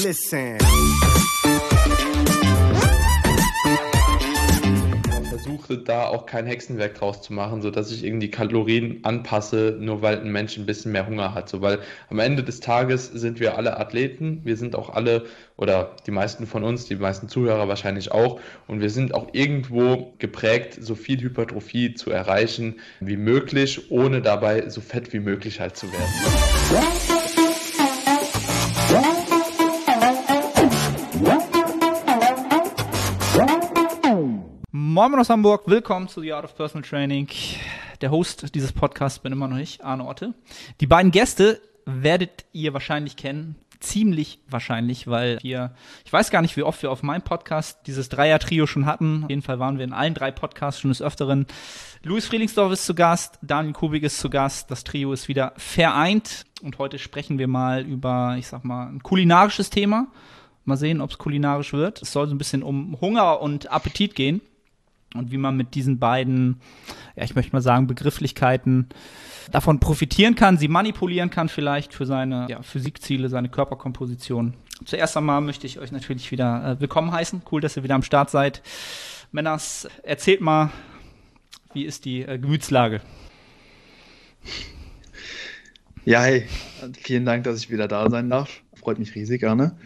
Listen. versuche da auch kein Hexenwerk draus zu machen, sodass ich irgendwie Kalorien anpasse, nur weil ein Mensch ein bisschen mehr Hunger hat. So, weil am Ende des Tages sind wir alle Athleten, wir sind auch alle oder die meisten von uns, die meisten Zuhörer wahrscheinlich auch und wir sind auch irgendwo geprägt, so viel Hypertrophie zu erreichen wie möglich, ohne dabei so fett wie möglich halt zu werden. Moin aus Hamburg, willkommen zu The Art of Personal Training. Der Host dieses Podcasts bin immer noch ich, Arne Otte. Die beiden Gäste werdet ihr wahrscheinlich kennen, ziemlich wahrscheinlich, weil wir, ich weiß gar nicht, wie oft wir auf meinem Podcast dieses Dreier-Trio schon hatten. Auf jeden Fall waren wir in allen drei Podcasts schon des Öfteren. Luis Friedlingsdorf ist zu Gast, Daniel Kubik ist zu Gast, das Trio ist wieder vereint und heute sprechen wir mal über, ich sag mal, ein kulinarisches Thema. Mal sehen, ob es kulinarisch wird. Es soll so ein bisschen um Hunger und Appetit gehen und wie man mit diesen beiden, ja, ich möchte mal sagen, Begrifflichkeiten davon profitieren kann, sie manipulieren kann vielleicht für seine ja, Physikziele, seine Körperkomposition. Zuerst einmal möchte ich euch natürlich wieder äh, willkommen heißen. Cool, dass ihr wieder am Start seid. Männers, erzählt mal, wie ist die äh, Gemütslage? Ja, hey, vielen Dank, dass ich wieder da sein darf. Freut mich riesig, gerne.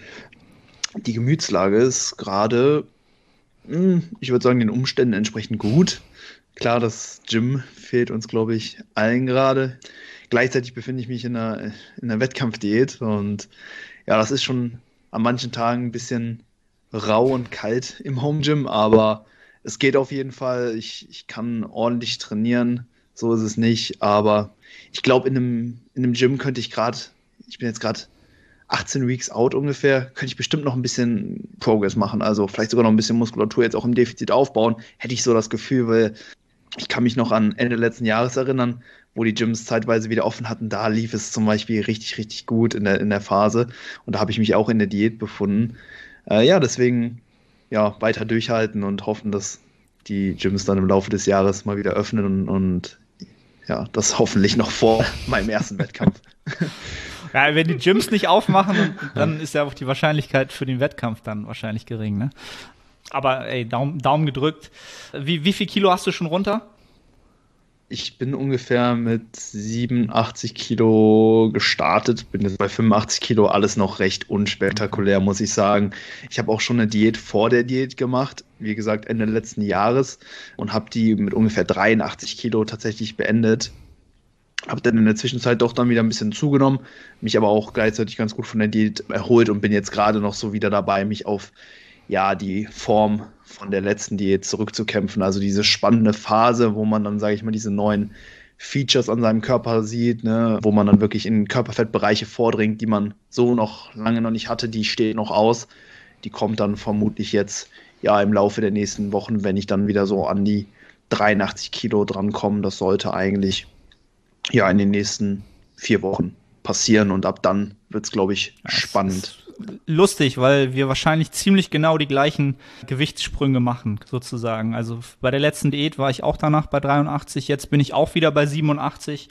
Die Gemütslage ist gerade ich würde sagen, den Umständen entsprechend gut. Klar, das Gym fehlt uns, glaube ich, allen gerade. Gleichzeitig befinde ich mich in einer, in einer Wettkampfdiät und ja, das ist schon an manchen Tagen ein bisschen rau und kalt im Home Gym, aber es geht auf jeden Fall. Ich, ich kann ordentlich trainieren, so ist es nicht, aber ich glaube, in einem, in einem Gym könnte ich gerade, ich bin jetzt gerade 18 Weeks out ungefähr, könnte ich bestimmt noch ein bisschen Progress machen. Also vielleicht sogar noch ein bisschen Muskulatur jetzt auch im Defizit aufbauen. Hätte ich so das Gefühl, weil ich kann mich noch an Ende letzten Jahres erinnern, wo die Gyms zeitweise wieder offen hatten. Da lief es zum Beispiel richtig, richtig gut in der, in der Phase. Und da habe ich mich auch in der Diät befunden. Äh, ja, deswegen ja, weiter durchhalten und hoffen, dass die Gyms dann im Laufe des Jahres mal wieder öffnen und, und ja, das hoffentlich noch vor meinem ersten Wettkampf. Ja, wenn die Gyms nicht aufmachen, dann ist ja auch die Wahrscheinlichkeit für den Wettkampf dann wahrscheinlich gering, ne? Aber ey, Daumen, Daumen gedrückt. Wie, wie viel Kilo hast du schon runter? Ich bin ungefähr mit 87 Kilo gestartet, bin jetzt bei 85 Kilo, alles noch recht unspektakulär, muss ich sagen. Ich habe auch schon eine Diät vor der Diät gemacht, wie gesagt Ende letzten Jahres und habe die mit ungefähr 83 Kilo tatsächlich beendet. Habe dann in der Zwischenzeit doch dann wieder ein bisschen zugenommen, mich aber auch gleichzeitig ganz gut von der Diät erholt und bin jetzt gerade noch so wieder dabei, mich auf ja, die Form von der letzten Diät zurückzukämpfen. Also diese spannende Phase, wo man dann, sage ich mal, diese neuen Features an seinem Körper sieht, ne, wo man dann wirklich in Körperfettbereiche vordringt, die man so noch lange noch nicht hatte, die steht noch aus. Die kommt dann vermutlich jetzt ja im Laufe der nächsten Wochen, wenn ich dann wieder so an die 83 Kilo drankomme. Das sollte eigentlich ja in den nächsten vier Wochen passieren und ab dann wird es, glaube ich, ja, spannend. Lustig, weil wir wahrscheinlich ziemlich genau die gleichen Gewichtssprünge machen, sozusagen. Also bei der letzten Diät war ich auch danach bei 83, jetzt bin ich auch wieder bei 87.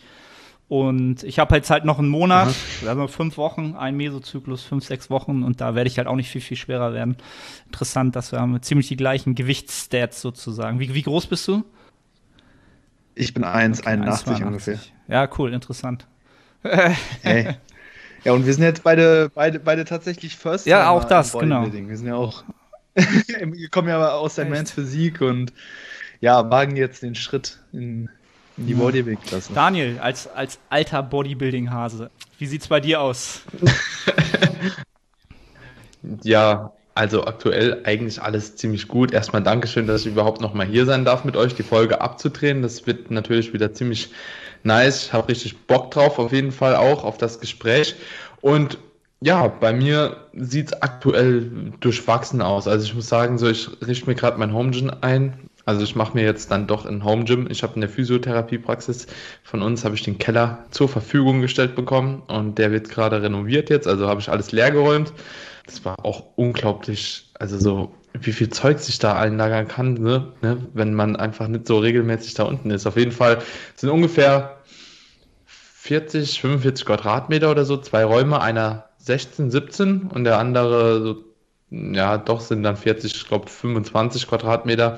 Und ich habe jetzt halt noch einen Monat, Aha. also fünf Wochen, ein Mesozyklus, fünf, sechs Wochen und da werde ich halt auch nicht viel, viel schwerer werden. Interessant, dass wir haben ziemlich die gleichen Gewichtsstats sozusagen. Wie, wie groß bist du? Ich bin 1,81 okay, ungefähr. Ja, cool, interessant. hey. Ja, und wir sind jetzt beide, beide, beide tatsächlich First. Ja, auch das, genau. Wir sind ja auch, wir kommen ja aus der Mans Physik und ja, wagen jetzt den Schritt in, in die Bodybuilding-Klasse. Daniel, als, als alter Bodybuilding-Hase, wie sieht's bei dir aus? ja, also aktuell eigentlich alles ziemlich gut. Erstmal Dankeschön, dass ich überhaupt noch mal hier sein darf mit euch, die Folge abzudrehen. Das wird natürlich wieder ziemlich nice. Ich habe richtig Bock drauf, auf jeden Fall auch auf das Gespräch. Und ja, bei mir sieht es aktuell durchwachsen aus. Also ich muss sagen, so ich richte mir gerade mein Home Gym ein. Also ich mache mir jetzt dann doch ein Home Gym. Ich habe in der Physiotherapiepraxis von uns habe ich den Keller zur Verfügung gestellt bekommen und der wird gerade renoviert jetzt. Also habe ich alles leer geräumt das war auch unglaublich, also so, wie viel Zeug sich da einlagern kann, ne? ne? wenn man einfach nicht so regelmäßig da unten ist. Auf jeden Fall sind ungefähr 40, 45 Quadratmeter oder so, zwei Räume, einer 16, 17 und der andere so, ja, doch sind dann 40, ich glaube 25 Quadratmeter.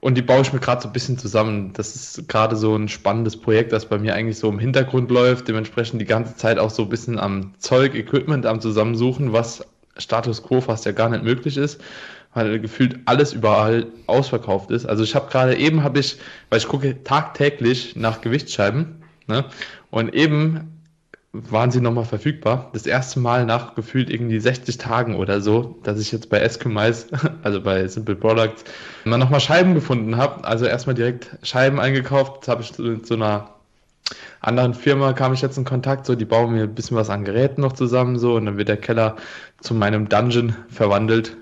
Und die baue ich mir gerade so ein bisschen zusammen. Das ist gerade so ein spannendes Projekt, das bei mir eigentlich so im Hintergrund läuft. Dementsprechend die ganze Zeit auch so ein bisschen am Zeug, Equipment am Zusammensuchen, was Status Quo fast ja gar nicht möglich ist, weil gefühlt alles überall ausverkauft ist. Also ich habe gerade eben, habe ich, weil ich gucke tagtäglich nach Gewichtsscheiben, ne? Und eben waren sie nochmal verfügbar. Das erste Mal nach gefühlt irgendwie 60 Tagen oder so, dass ich jetzt bei Esquimais, also bei Simple Products, mal nochmal Scheiben gefunden habe. Also erstmal direkt Scheiben eingekauft. Das habe ich mit so einer anderen Firma kam ich jetzt in Kontakt, so die bauen mir ein bisschen was an Geräten noch zusammen, so und dann wird der Keller zu meinem Dungeon verwandelt.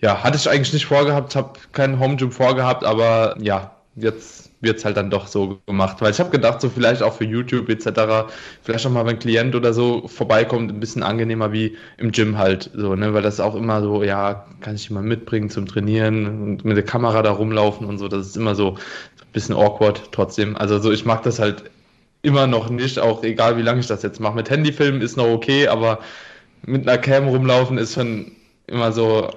Ja, hatte ich eigentlich nicht vorgehabt, habe keinen Home Gym vorgehabt, aber ja, jetzt wird es halt dann doch so gemacht. Weil ich habe gedacht, so vielleicht auch für YouTube etc., vielleicht auch mal, wenn ein Klient oder so vorbeikommt, ein bisschen angenehmer wie im Gym halt. So, ne? Weil das auch immer so, ja, kann ich mal mitbringen zum Trainieren und mit der Kamera da rumlaufen und so. Das ist immer so ein bisschen awkward trotzdem. Also so, ich mag das halt immer noch nicht, auch egal wie lange ich das jetzt mache. Mit Handyfilmen ist noch okay, aber mit einer Cam rumlaufen ist schon immer so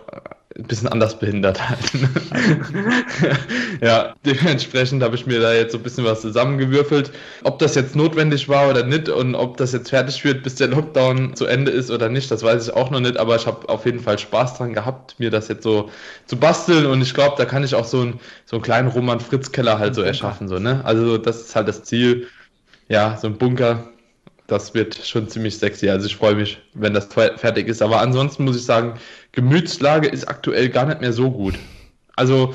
ein bisschen anders behindert halt. ja, dementsprechend habe ich mir da jetzt so ein bisschen was zusammengewürfelt. Ob das jetzt notwendig war oder nicht und ob das jetzt fertig wird, bis der Lockdown zu Ende ist oder nicht, das weiß ich auch noch nicht, aber ich habe auf jeden Fall Spaß dran gehabt, mir das jetzt so zu basteln und ich glaube, da kann ich auch so, ein, so einen kleinen Roman Fritz Keller halt so erschaffen, so, ne? Also das ist halt das Ziel. Ja, so ein Bunker, das wird schon ziemlich sexy. Also ich freue mich, wenn das fertig ist. Aber ansonsten muss ich sagen, Gemütslage ist aktuell gar nicht mehr so gut. Also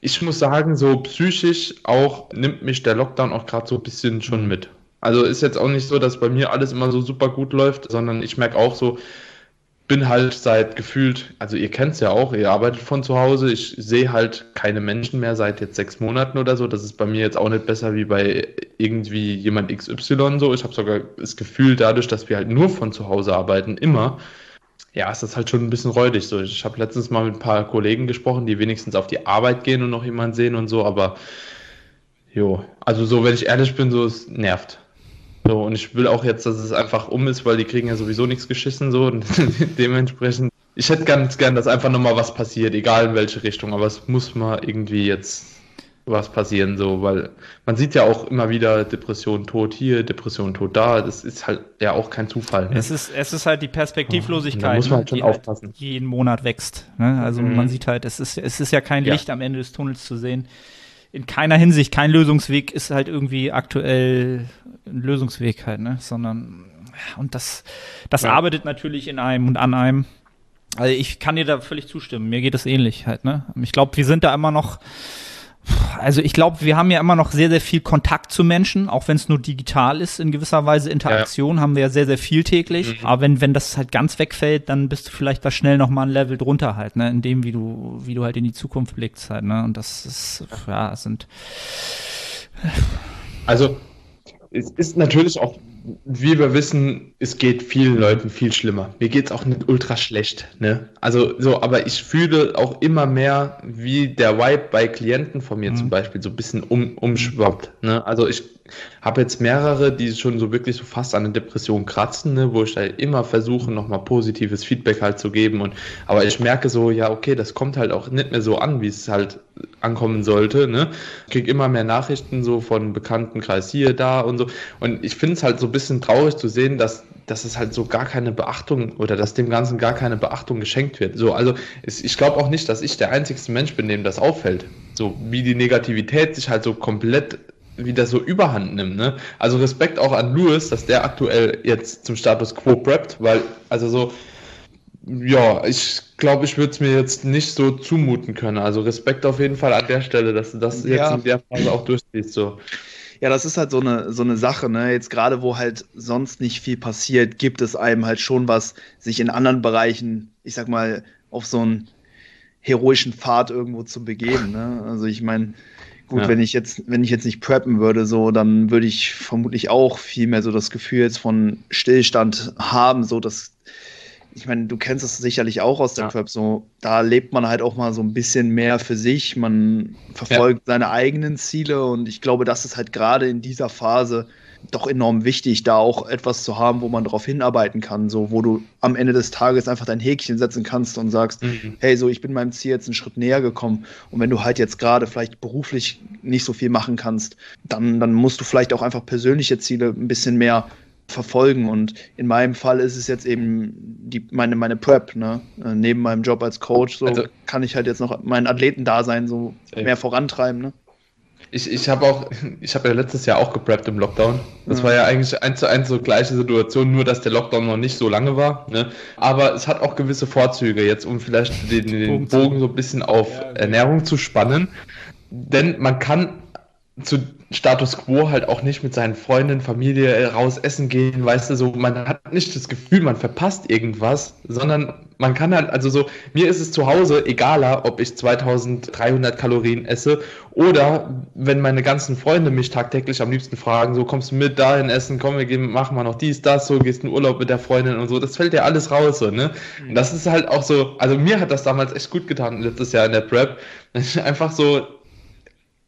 ich muss sagen, so psychisch auch nimmt mich der Lockdown auch gerade so ein bisschen schon mit. Also ist jetzt auch nicht so, dass bei mir alles immer so super gut läuft, sondern ich merke auch so, bin halt seit gefühlt, also ihr kennt es ja auch, ihr arbeitet von zu Hause, ich sehe halt keine Menschen mehr seit jetzt sechs Monaten oder so. Das ist bei mir jetzt auch nicht besser wie bei irgendwie jemand XY so. Ich habe sogar das Gefühl, dadurch, dass wir halt nur von zu Hause arbeiten, immer, ja, ist das halt schon ein bisschen räudig. So, ich habe letztens mal mit ein paar Kollegen gesprochen, die wenigstens auf die Arbeit gehen und noch jemanden sehen und so, aber jo, also so, wenn ich ehrlich bin, so es nervt. So, und ich will auch jetzt, dass es einfach um ist, weil die kriegen ja sowieso nichts geschissen, so, und dementsprechend, ich hätte ganz gern, dass einfach nochmal was passiert, egal in welche Richtung, aber es muss mal irgendwie jetzt was passieren, so, weil man sieht ja auch immer wieder Depression tot hier, Depression tot da, das ist halt ja auch kein Zufall. Ne? Es, ist, es ist halt die Perspektivlosigkeit, da muss man halt schon die aufpassen. Halt jeden Monat wächst. Ne? Also mhm. man sieht halt, es ist, es ist ja kein Licht ja. am Ende des Tunnels zu sehen in keiner Hinsicht, kein Lösungsweg ist halt irgendwie aktuell ein Lösungsweg halt, ne? Sondern, und das, das ja. arbeitet natürlich in einem und an einem. Also ich kann dir da völlig zustimmen. Mir geht es ähnlich halt, ne? Ich glaube, wir sind da immer noch also ich glaube, wir haben ja immer noch sehr, sehr viel Kontakt zu Menschen, auch wenn es nur digital ist, in gewisser Weise Interaktion ja. haben wir ja sehr, sehr viel täglich. Mhm. Aber wenn, wenn das halt ganz wegfällt, dann bist du vielleicht da schnell noch mal ein Level drunter halt, ne, in dem, wie du, wie du halt in die Zukunft blickst halt, ne. Und das ist, ja, sind. Also, es ist natürlich auch wie wir wissen, es geht vielen Leuten viel schlimmer. Mir geht es auch nicht ultra schlecht. Ne? Also so, aber ich fühle auch immer mehr, wie der Vibe bei Klienten von mir mhm. zum Beispiel so ein bisschen um, umschwappt. Ne? Also ich habe jetzt mehrere, die schon so wirklich so fast an eine Depression kratzen, ne, wo ich da immer versuche, nochmal positives Feedback halt zu geben. Und aber ich merke so, ja, okay, das kommt halt auch nicht mehr so an, wie es halt ankommen sollte. Ne? Ich kriege immer mehr Nachrichten so von Bekanntenkreis hier, da und so. Und ich finde es halt so ein bisschen traurig zu sehen, dass, dass es halt so gar keine Beachtung oder dass dem Ganzen gar keine Beachtung geschenkt wird. So, also es, ich glaube auch nicht, dass ich der einzigste Mensch bin, dem das auffällt. So wie die Negativität sich halt so komplett wieder so überhand nimmt. Ne? Also Respekt auch an Lewis, dass der aktuell jetzt zum Status Quo preppt, weil, also so, ja, ich glaube, ich würde es mir jetzt nicht so zumuten können. Also Respekt auf jeden Fall an der Stelle, dass du das ja. jetzt in der Phase auch durchziehst. So. Ja, das ist halt so eine, so eine Sache, ne? Jetzt gerade, wo halt sonst nicht viel passiert, gibt es einem halt schon was, sich in anderen Bereichen, ich sag mal, auf so einen heroischen Pfad irgendwo zu begeben. Ne? Also ich meine, Gut, ja. wenn ich jetzt, wenn ich jetzt nicht preppen würde, so, dann würde ich vermutlich auch viel mehr so das Gefühl jetzt von Stillstand haben, so dass ich meine, du kennst es sicherlich auch aus der ja. Prep, so da lebt man halt auch mal so ein bisschen mehr für sich, man verfolgt ja. seine eigenen Ziele und ich glaube, das ist halt gerade in dieser Phase doch enorm wichtig, da auch etwas zu haben, wo man darauf hinarbeiten kann, so wo du am Ende des Tages einfach dein Häkchen setzen kannst und sagst, mhm. hey, so ich bin meinem Ziel jetzt einen Schritt näher gekommen. Und wenn du halt jetzt gerade vielleicht beruflich nicht so viel machen kannst, dann, dann musst du vielleicht auch einfach persönliche Ziele ein bisschen mehr verfolgen. Und in meinem Fall ist es jetzt eben die, meine, meine Prep, ne? Äh, neben meinem Job als Coach, so also, kann ich halt jetzt noch mein Athletendasein so mehr vorantreiben. Ne? Ich, ich habe auch, ich habe ja letztes Jahr auch gepreppt im Lockdown. Das ja. war ja eigentlich eins zu eins so gleiche Situation, nur dass der Lockdown noch nicht so lange war. Ne? Aber es hat auch gewisse Vorzüge, jetzt um vielleicht den, den Bogen so ein bisschen auf ja, okay. Ernährung zu spannen. Denn man kann zu Status quo halt auch nicht mit seinen Freunden, Familie raus essen gehen, weißt du, so, man hat nicht das Gefühl, man verpasst irgendwas, sondern man kann halt, also so, mir ist es zu Hause egaler, ob ich 2300 Kalorien esse oder wenn meine ganzen Freunde mich tagtäglich am liebsten fragen, so, kommst du mit dahin essen, komm, wir gehen, machen mal noch dies, das, so, gehst in Urlaub mit der Freundin und so, das fällt ja alles raus, so, ne? Und das ist halt auch so, also mir hat das damals echt gut getan, letztes Jahr in der Prep, einfach so,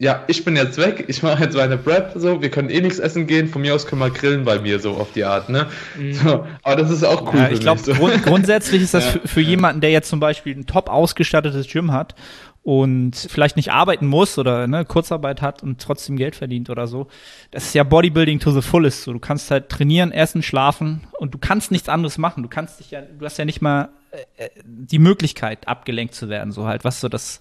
ja, ich bin jetzt weg, ich mache jetzt meine Prep, so, wir können eh nichts essen gehen, von mir aus können wir grillen bei mir, so auf die Art, ne? Mhm. So, aber das ist auch cool. Ja, ich glaube, so. grund grundsätzlich ist das ja. für, für, jemanden, der jetzt zum Beispiel ein top ausgestattetes Gym hat und vielleicht nicht arbeiten muss oder ne, Kurzarbeit hat und trotzdem Geld verdient oder so. Das ist ja Bodybuilding to the fullest. So, du kannst halt trainieren, essen, schlafen und du kannst nichts anderes machen. Du kannst dich ja, du hast ja nicht mal äh, äh die Möglichkeit, abgelenkt zu werden, so halt, was so das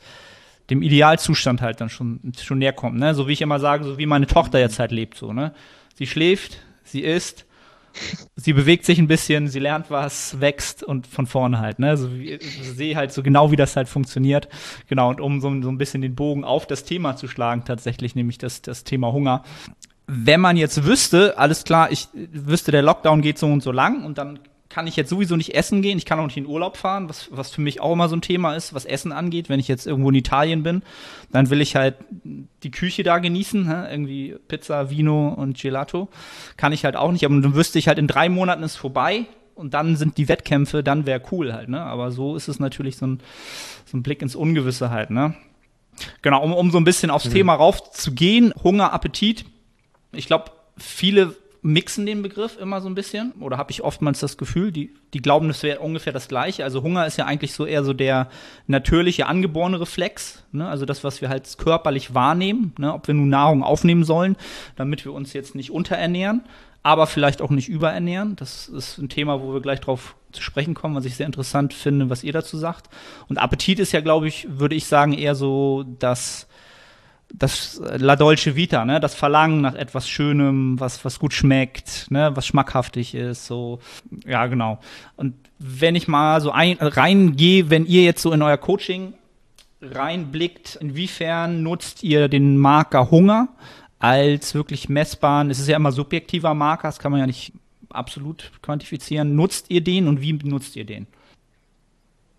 dem Idealzustand halt dann schon, schon näher kommt, ne? So wie ich immer sage, so wie meine Tochter jetzt halt lebt, so, ne? Sie schläft, sie isst, sie bewegt sich ein bisschen, sie lernt was, wächst und von vorne halt, ne? So wie, ich sehe halt so genau, wie das halt funktioniert. Genau, und um so, so ein bisschen den Bogen auf das Thema zu schlagen, tatsächlich, nämlich das, das Thema Hunger. Wenn man jetzt wüsste, alles klar, ich wüsste, der Lockdown geht so und so lang und dann kann ich jetzt sowieso nicht essen gehen. Ich kann auch nicht in Urlaub fahren, was, was für mich auch immer so ein Thema ist, was Essen angeht. Wenn ich jetzt irgendwo in Italien bin, dann will ich halt die Küche da genießen. Hä? Irgendwie Pizza, Vino und Gelato. Kann ich halt auch nicht. Aber dann wüsste ich halt, in drei Monaten ist vorbei und dann sind die Wettkämpfe, dann wäre cool halt. Ne? Aber so ist es natürlich so ein, so ein Blick ins Ungewisse halt. Ne? Genau, um, um so ein bisschen aufs mhm. Thema raufzugehen. Hunger, Appetit. Ich glaube, viele mixen den Begriff immer so ein bisschen oder habe ich oftmals das Gefühl, die, die glauben, das wäre ungefähr das gleiche. Also Hunger ist ja eigentlich so eher so der natürliche angeborene Reflex, ne? also das, was wir halt körperlich wahrnehmen, ne? ob wir nun Nahrung aufnehmen sollen, damit wir uns jetzt nicht unterernähren, aber vielleicht auch nicht überernähren. Das ist ein Thema, wo wir gleich drauf zu sprechen kommen, was ich sehr interessant finde, was ihr dazu sagt. Und Appetit ist ja, glaube ich, würde ich sagen, eher so das das La Dolce Vita, ne, das Verlangen nach etwas Schönem, was, was gut schmeckt, ne, was schmackhaftig ist, so, ja, genau. Und wenn ich mal so ein, reingehe, wenn ihr jetzt so in euer Coaching reinblickt, inwiefern nutzt ihr den Marker Hunger als wirklich messbaren, es ist ja immer subjektiver Marker, das kann man ja nicht absolut quantifizieren. Nutzt ihr den und wie nutzt ihr den?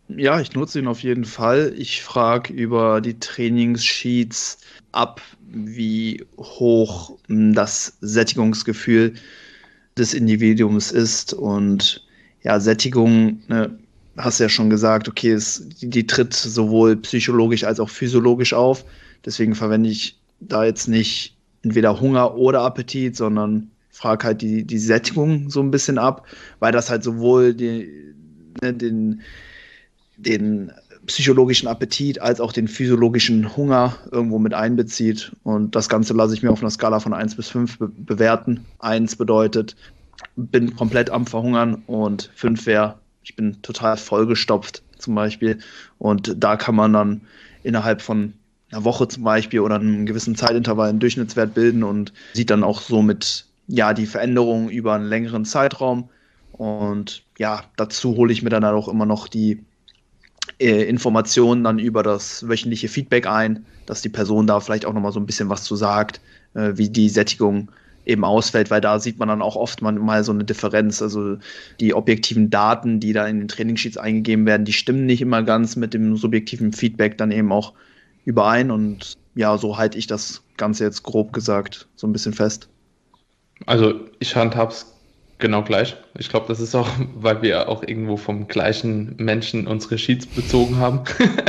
Ja, ich nutze ihn auf jeden Fall. Ich frage über die Trainingssheets ab, wie hoch hm, das Sättigungsgefühl des Individuums ist. Und ja, Sättigung, ne, hast ja schon gesagt, okay, es, die, die tritt sowohl psychologisch als auch physiologisch auf. Deswegen verwende ich da jetzt nicht entweder Hunger oder Appetit, sondern frage halt die, die Sättigung so ein bisschen ab, weil das halt sowohl die, ne, den den psychologischen Appetit als auch den physiologischen Hunger irgendwo mit einbezieht. Und das Ganze lasse ich mir auf einer Skala von 1 bis 5 be bewerten. 1 bedeutet, bin komplett am Verhungern und 5 wäre, ich bin total vollgestopft zum Beispiel. Und da kann man dann innerhalb von einer Woche zum Beispiel oder einem gewissen Zeitintervall einen Durchschnittswert bilden und sieht dann auch somit ja die Veränderungen über einen längeren Zeitraum. Und ja, dazu hole ich mir dann auch immer noch die äh, Informationen dann über das wöchentliche Feedback ein, dass die Person da vielleicht auch nochmal so ein bisschen was zu sagt, äh, wie die Sättigung eben ausfällt, weil da sieht man dann auch oft mal so eine Differenz. Also die objektiven Daten, die da in den Trainingssheets eingegeben werden, die stimmen nicht immer ganz mit dem subjektiven Feedback dann eben auch überein. Und ja, so halte ich das Ganze jetzt grob gesagt so ein bisschen fest. Also ich handhab's genau gleich. Ich glaube, das ist auch, weil wir auch irgendwo vom gleichen Menschen unsere Sheets bezogen haben.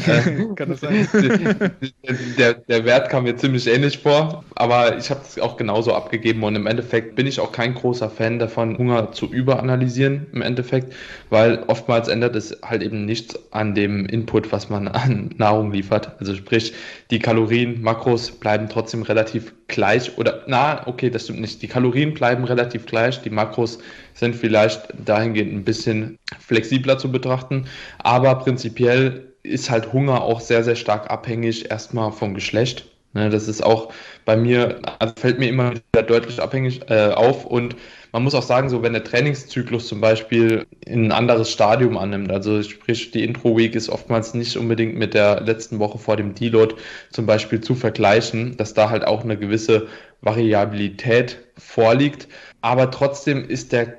Kann das sein? der, der Wert kam mir ziemlich ähnlich vor, aber ich habe es auch genauso abgegeben und im Endeffekt bin ich auch kein großer Fan davon, Hunger zu überanalysieren im Endeffekt, weil oftmals ändert es halt eben nichts an dem Input, was man an Nahrung liefert. Also sprich, die Kalorien, Makros bleiben trotzdem relativ gleich oder na, okay, das stimmt nicht. Die Kalorien bleiben relativ gleich, die Makros sind vielleicht dahingehend ein bisschen flexibler zu betrachten, aber prinzipiell ist halt Hunger auch sehr, sehr stark abhängig erstmal vom Geschlecht. Ne, das ist auch bei mir, also fällt mir immer wieder deutlich abhängig äh, auf. Und man muss auch sagen, so wenn der Trainingszyklus zum Beispiel ein anderes Stadium annimmt, also sprich die Intro-Week ist oftmals nicht unbedingt mit der letzten Woche vor dem Deload zum Beispiel zu vergleichen, dass da halt auch eine gewisse Variabilität vorliegt, aber trotzdem ist der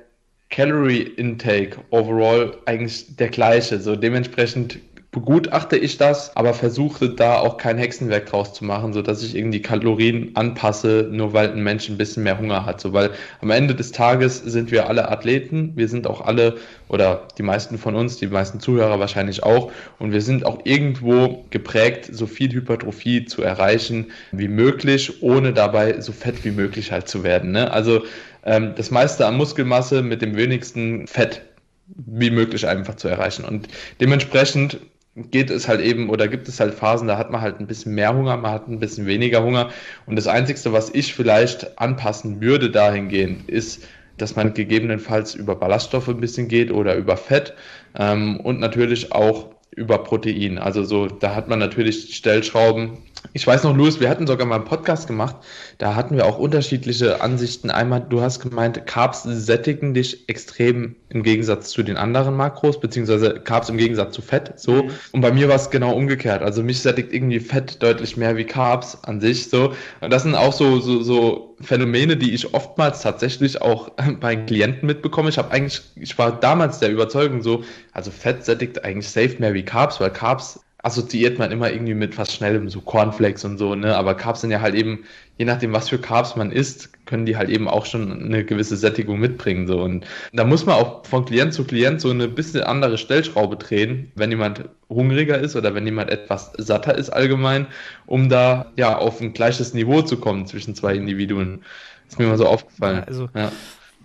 Calorie Intake overall eigentlich der gleiche. So dementsprechend begutachte ich das, aber versuche da auch kein Hexenwerk draus zu machen, so dass ich irgendwie Kalorien anpasse, nur weil ein Mensch ein bisschen mehr Hunger hat. So, weil am Ende des Tages sind wir alle Athleten, wir sind auch alle oder die meisten von uns, die meisten Zuhörer wahrscheinlich auch, und wir sind auch irgendwo geprägt, so viel Hypertrophie zu erreichen wie möglich, ohne dabei so fett wie möglich halt zu werden. Ne? Also ähm, das meiste an Muskelmasse mit dem wenigsten Fett wie möglich einfach zu erreichen. Und dementsprechend geht es halt eben oder gibt es halt Phasen, da hat man halt ein bisschen mehr Hunger, man hat ein bisschen weniger Hunger. Und das Einzige, was ich vielleicht anpassen würde dahingehend, ist, dass man gegebenenfalls über Ballaststoffe ein bisschen geht oder über Fett ähm, und natürlich auch über Protein. Also so, da hat man natürlich Stellschrauben. Ich weiß noch, Louis, wir hatten sogar mal einen Podcast gemacht, da hatten wir auch unterschiedliche Ansichten. Einmal, du hast gemeint, Carbs sättigen dich extrem im Gegensatz zu den anderen Makros, beziehungsweise Carbs im Gegensatz zu Fett, so. Mhm. Und bei mir war es genau umgekehrt. Also mich sättigt irgendwie Fett deutlich mehr wie Carbs an sich, so. Und das sind auch so, so, so Phänomene, die ich oftmals tatsächlich auch bei Klienten mitbekomme. Ich habe eigentlich, ich war damals der Überzeugung so, also Fett sättigt eigentlich safe mehr wie Carbs, weil Carbs assoziiert man immer irgendwie mit was Schnellem, so Cornflakes und so, ne? Aber Carbs sind ja halt eben, je nachdem, was für Carbs man isst, können die halt eben auch schon eine gewisse Sättigung mitbringen, so. Und da muss man auch von Klient zu Klient so eine bisschen andere Stellschraube drehen, wenn jemand hungriger ist oder wenn jemand etwas satter ist allgemein, um da, ja, auf ein gleiches Niveau zu kommen zwischen zwei Individuen. Ist mir mal so aufgefallen. Also, ja.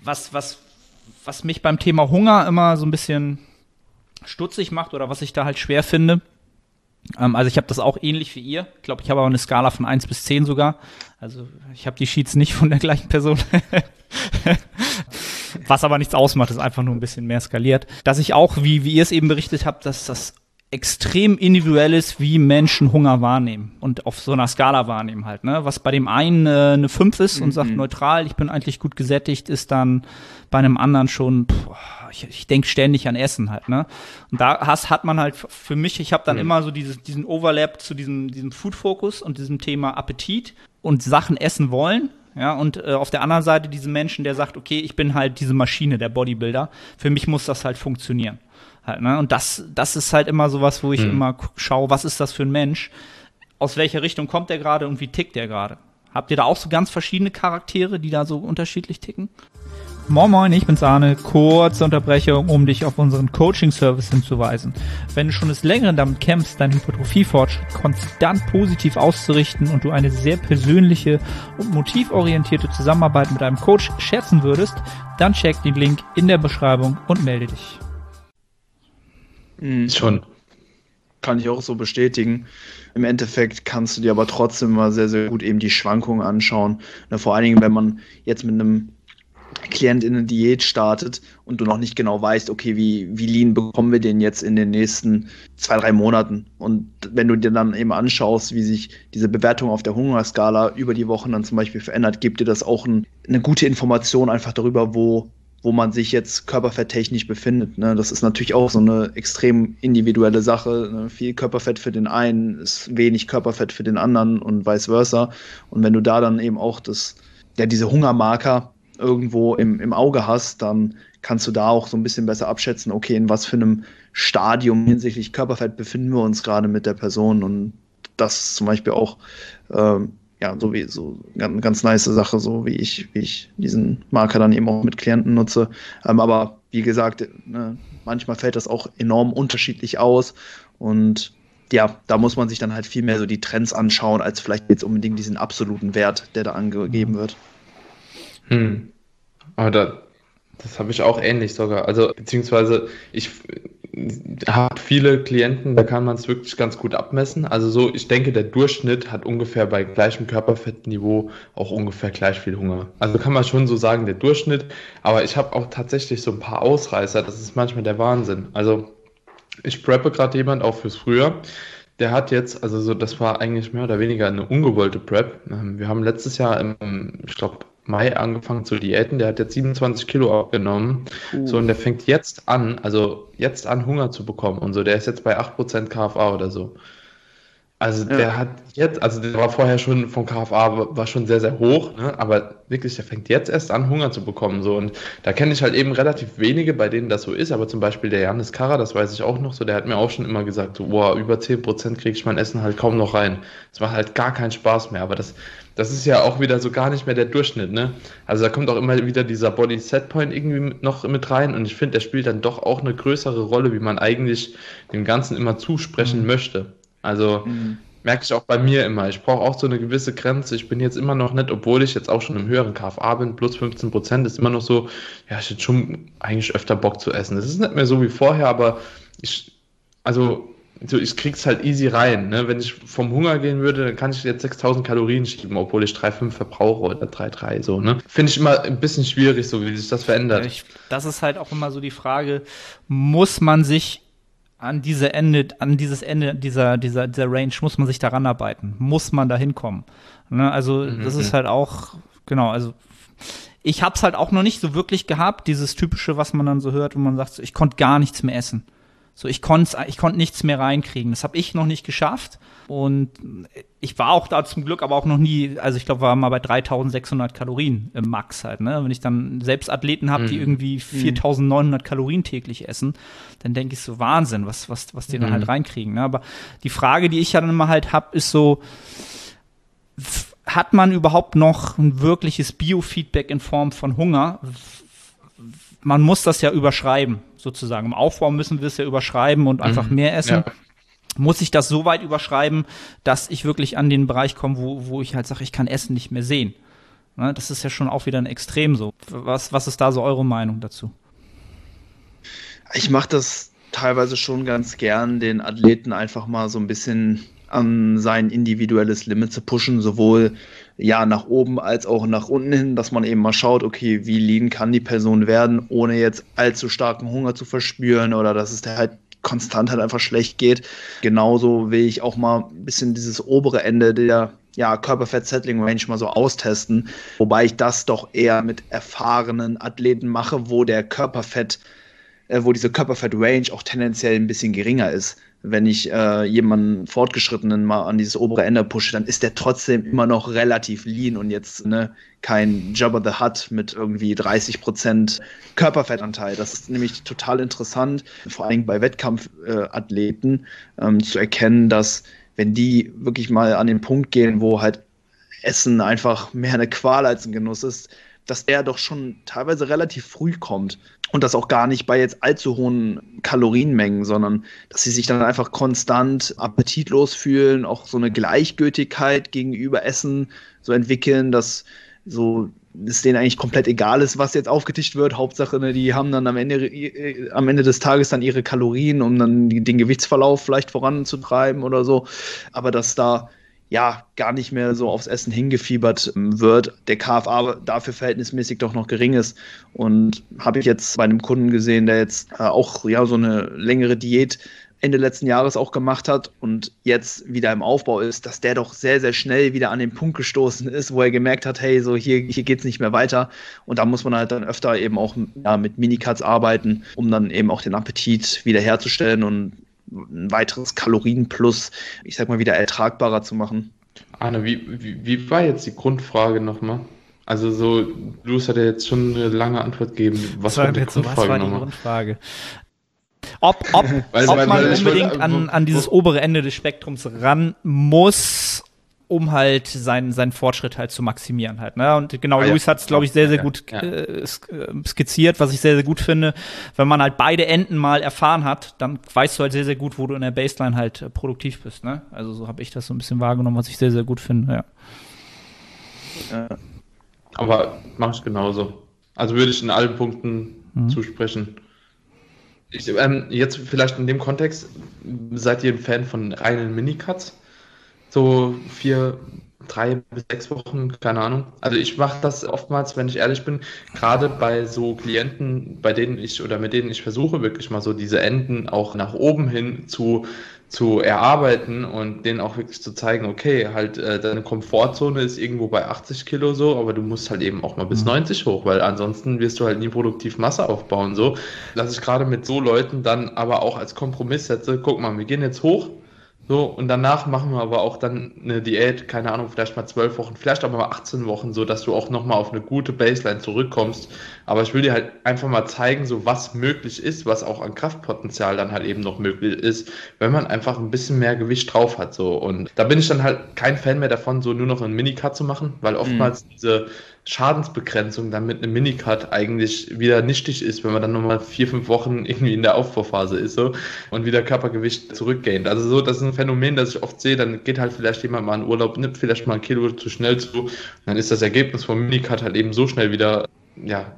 was, was, was mich beim Thema Hunger immer so ein bisschen stutzig macht oder was ich da halt schwer finde, ähm, also ich habe das auch ähnlich wie ihr. Ich glaube, ich habe auch eine Skala von 1 bis 10 sogar. Also ich habe die Sheets nicht von der gleichen Person. Was aber nichts ausmacht, ist einfach nur ein bisschen mehr skaliert. Dass ich auch, wie, wie ihr es eben berichtet habt, dass das extrem individuell ist, wie Menschen Hunger wahrnehmen und auf so einer Skala wahrnehmen halt. Ne? Was bei dem einen äh, eine 5 ist und mhm. sagt neutral, ich bin eigentlich gut gesättigt, ist dann bei einem anderen schon, pff, ich, ich denke ständig an Essen halt. Ne? Und da hast, hat man halt für mich, ich habe dann mhm. immer so dieses, diesen Overlap zu diesem, diesem Food-Fokus und diesem Thema Appetit und Sachen essen wollen. Ja, und äh, auf der anderen Seite diesen Menschen, der sagt, okay, ich bin halt diese Maschine, der Bodybuilder. Für mich muss das halt funktionieren. Halt, ne? Und das, das ist halt immer sowas, wo ich mhm. immer schaue, was ist das für ein Mensch? Aus welcher Richtung kommt der gerade und wie tickt der gerade? Habt ihr da auch so ganz verschiedene Charaktere, die da so unterschiedlich ticken? Moin Moin, ich bin's Arne. Kurze Unterbrechung, um dich auf unseren Coaching-Service hinzuweisen. Wenn du schon des Längeren damit kämpfst, deinen Hypertrophie-Fortschritt konstant positiv auszurichten und du eine sehr persönliche und motivorientierte Zusammenarbeit mit einem Coach schätzen würdest, dann check den Link in der Beschreibung und melde dich. Mhm. Schon. Kann ich auch so bestätigen. Im Endeffekt kannst du dir aber trotzdem mal sehr, sehr gut eben die Schwankungen anschauen. vor allen Dingen, wenn man jetzt mit einem Klient in eine Diät startet und du noch nicht genau weißt, okay, wie, wie lean bekommen wir den jetzt in den nächsten zwei, drei Monaten. Und wenn du dir dann eben anschaust, wie sich diese Bewertung auf der Hungerskala über die Wochen dann zum Beispiel verändert, gibt dir das auch ein, eine gute Information einfach darüber, wo, wo man sich jetzt körperfetttechnisch befindet. Ne? Das ist natürlich auch so eine extrem individuelle Sache. Ne? Viel Körperfett für den einen ist wenig Körperfett für den anderen und vice versa. Und wenn du da dann eben auch das, ja, diese Hungermarker irgendwo im, im Auge hast, dann kannst du da auch so ein bisschen besser abschätzen, okay, in was für einem Stadium hinsichtlich Körperfett befinden wir uns gerade mit der Person und das zum Beispiel auch, ähm, ja, so wie so ganz, ganz nice Sache, so wie ich, wie ich diesen Marker dann eben auch mit Klienten nutze. Ähm, aber wie gesagt, ne, manchmal fällt das auch enorm unterschiedlich aus und ja, da muss man sich dann halt viel mehr so die Trends anschauen, als vielleicht jetzt unbedingt diesen absoluten Wert, der da angegeben wird. Hm. Aber da, das habe ich auch ähnlich sogar. Also, beziehungsweise ich habe viele Klienten, da kann man es wirklich ganz gut abmessen. Also so, ich denke, der Durchschnitt hat ungefähr bei gleichem Körperfettniveau auch ungefähr gleich viel Hunger. Also kann man schon so sagen, der Durchschnitt. Aber ich habe auch tatsächlich so ein paar Ausreißer. Das ist manchmal der Wahnsinn. Also ich preppe gerade jemand auch fürs Frühjahr. Der hat jetzt, also so, das war eigentlich mehr oder weniger eine ungewollte Prep. Ähm, wir haben letztes Jahr im, ich glaube, Mai angefangen zu diäten. Der hat jetzt 27 Kilo abgenommen. Uh. So, und der fängt jetzt an, also jetzt an, Hunger zu bekommen und so. Der ist jetzt bei 8% KFA oder so. Also ja. der hat jetzt, also der war vorher schon von KFA, war schon sehr, sehr hoch, ne? aber wirklich, der fängt jetzt erst an, Hunger zu bekommen. So. Und da kenne ich halt eben relativ wenige, bei denen das so ist, aber zum Beispiel der Janis Kara, das weiß ich auch noch so, der hat mir auch schon immer gesagt, so, boah, über 10% kriege ich mein Essen halt kaum noch rein. Es macht halt gar keinen Spaß mehr, aber das, das ist ja auch wieder so gar nicht mehr der Durchschnitt, ne? Also da kommt auch immer wieder dieser Body Set Point irgendwie noch mit rein und ich finde, der spielt dann doch auch eine größere Rolle, wie man eigentlich dem Ganzen immer zusprechen mhm. möchte. Also mhm. merke ich auch bei mir immer. Ich brauche auch so eine gewisse Grenze. Ich bin jetzt immer noch nicht, obwohl ich jetzt auch schon im höheren KFA bin, plus 15 Prozent, ist immer noch so, ja, ich hätte schon eigentlich öfter Bock zu essen. Das ist nicht mehr so wie vorher, aber ich, also so, ich krieg's halt easy rein. Ne? Wenn ich vom Hunger gehen würde, dann kann ich jetzt 6000 Kalorien schieben, obwohl ich 3,5 verbrauche oder 3,3 so. Ne? Finde ich immer ein bisschen schwierig, so wie sich das verändert. Ich, das ist halt auch immer so die Frage, muss man sich an diese Ende, an dieses Ende dieser, dieser, dieser Range muss man sich daran arbeiten, muss man da hinkommen. Ne? Also mhm. das ist halt auch, genau, also ich hab's halt auch noch nicht so wirklich gehabt, dieses typische, was man dann so hört, wo man sagt, ich konnte gar nichts mehr essen. So, ich konnte ich konnte nichts mehr reinkriegen. Das habe ich noch nicht geschafft. Und ich war auch da zum Glück aber auch noch nie, also ich glaube, war mal bei 3600 Kalorien im Max halt, ne? Wenn ich dann selbst Athleten habe, mhm. die irgendwie 4900 mhm. Kalorien täglich essen, dann denke ich so Wahnsinn, was was was die mhm. dann halt reinkriegen, ne? Aber die Frage, die ich ja dann immer halt hab, ist so hat man überhaupt noch ein wirkliches Biofeedback in Form von Hunger? Man muss das ja überschreiben, sozusagen. Im Aufbau müssen wir es ja überschreiben und einfach mhm. mehr essen. Ja muss ich das so weit überschreiben, dass ich wirklich an den Bereich komme, wo, wo ich halt sage, ich kann Essen nicht mehr sehen. Ne, das ist ja schon auch wieder ein Extrem so. Was, was ist da so eure Meinung dazu? Ich mache das teilweise schon ganz gern, den Athleten einfach mal so ein bisschen an sein individuelles Limit zu pushen, sowohl ja nach oben als auch nach unten hin, dass man eben mal schaut, okay, wie lean kann die Person werden, ohne jetzt allzu starken Hunger zu verspüren oder dass es halt konstant halt einfach schlecht geht. Genauso will ich auch mal ein bisschen dieses obere Ende der ja, Körperfett-Settling-Range mal so austesten, wobei ich das doch eher mit erfahrenen Athleten mache, wo der Körperfett, äh, wo diese Körperfett-Range auch tendenziell ein bisschen geringer ist wenn ich äh, jemanden Fortgeschrittenen mal an dieses obere Ende pushe, dann ist der trotzdem immer noch relativ lean und jetzt ne, kein Jabba the Hutt mit irgendwie 30 Prozent Körperfettanteil. Das ist nämlich total interessant, vor allem bei Wettkampfathleten ähm, zu erkennen, dass wenn die wirklich mal an den Punkt gehen, wo halt Essen einfach mehr eine Qual als ein Genuss ist, dass er doch schon teilweise relativ früh kommt und das auch gar nicht bei jetzt allzu hohen Kalorienmengen, sondern dass sie sich dann einfach konstant appetitlos fühlen, auch so eine Gleichgültigkeit gegenüber Essen so entwickeln, dass so es denen eigentlich komplett egal ist, was jetzt aufgetischt wird. Hauptsache, ne, die haben dann am Ende, äh, am Ende des Tages dann ihre Kalorien, um dann den Gewichtsverlauf vielleicht voranzutreiben oder so. Aber dass da ja gar nicht mehr so aufs Essen hingefiebert ähm, wird, der KFA dafür verhältnismäßig doch noch gering ist. Und habe ich jetzt bei einem Kunden gesehen, der jetzt äh, auch ja so eine längere Diät Ende letzten Jahres auch gemacht hat und jetzt wieder im Aufbau ist, dass der doch sehr, sehr schnell wieder an den Punkt gestoßen ist, wo er gemerkt hat, hey, so hier, hier es nicht mehr weiter. Und da muss man halt dann öfter eben auch ja, mit Minicuts arbeiten, um dann eben auch den Appetit wiederherzustellen und ein weiteres Kalorienplus, ich sag mal, wieder ertragbarer zu machen. Arne, wie, wie, wie war jetzt die Grundfrage nochmal? Also so, Luis hat ja jetzt schon eine lange Antwort gegeben. Was war die jetzt Grundfrage? was war die Grundfrage? Ob, ob, weil, ob weil, man weil unbedingt an, an dieses obere Ende des Spektrums ran muss um halt seinen, seinen Fortschritt halt zu maximieren halt. Ne? Und genau, ah, Luis ja. hat es, glaube ich, sehr, sehr gut ja. äh, skizziert, was ich sehr, sehr gut finde. Wenn man halt beide Enden mal erfahren hat, dann weißt du halt sehr, sehr gut, wo du in der Baseline halt äh, produktiv bist. Ne? Also so habe ich das so ein bisschen wahrgenommen, was ich sehr, sehr gut finde, ja. ja. Aber mache ich genauso. Also würde ich in allen Punkten mhm. zusprechen. Ich, ähm, jetzt vielleicht in dem Kontext, seid ihr ein Fan von reinen Minicuts? So vier, drei bis sechs Wochen, keine Ahnung. Also ich mache das oftmals, wenn ich ehrlich bin, gerade bei so Klienten, bei denen ich oder mit denen ich versuche wirklich mal so diese Enden auch nach oben hin zu zu erarbeiten und denen auch wirklich zu zeigen, okay, halt äh, deine Komfortzone ist irgendwo bei 80 Kilo so, aber du musst halt eben auch mal bis mhm. 90 hoch, weil ansonsten wirst du halt nie produktiv Masse aufbauen so. Dass ich gerade mit so Leuten dann aber auch als Kompromiss setze, guck mal, wir gehen jetzt hoch, so, und danach machen wir aber auch dann eine Diät, keine Ahnung, vielleicht mal zwölf Wochen, vielleicht aber mal 18 Wochen, so dass du auch nochmal auf eine gute Baseline zurückkommst. Aber ich will dir halt einfach mal zeigen, so was möglich ist, was auch an Kraftpotenzial dann halt eben noch möglich ist, wenn man einfach ein bisschen mehr Gewicht drauf hat, so. Und da bin ich dann halt kein Fan mehr davon, so nur noch einen Minicut zu machen, weil oftmals mhm. diese Schadensbegrenzung dann mit einem Minicut eigentlich wieder nichtig ist, wenn man dann nochmal vier, fünf Wochen irgendwie in der Aufbauphase ist so und wieder Körpergewicht zurückgähnt. Also so, das ist ein Phänomen, das ich oft sehe, dann geht halt vielleicht jemand mal in Urlaub, nimmt vielleicht mal ein Kilo zu schnell zu und dann ist das Ergebnis vom Minicut halt eben so schnell wieder, ja,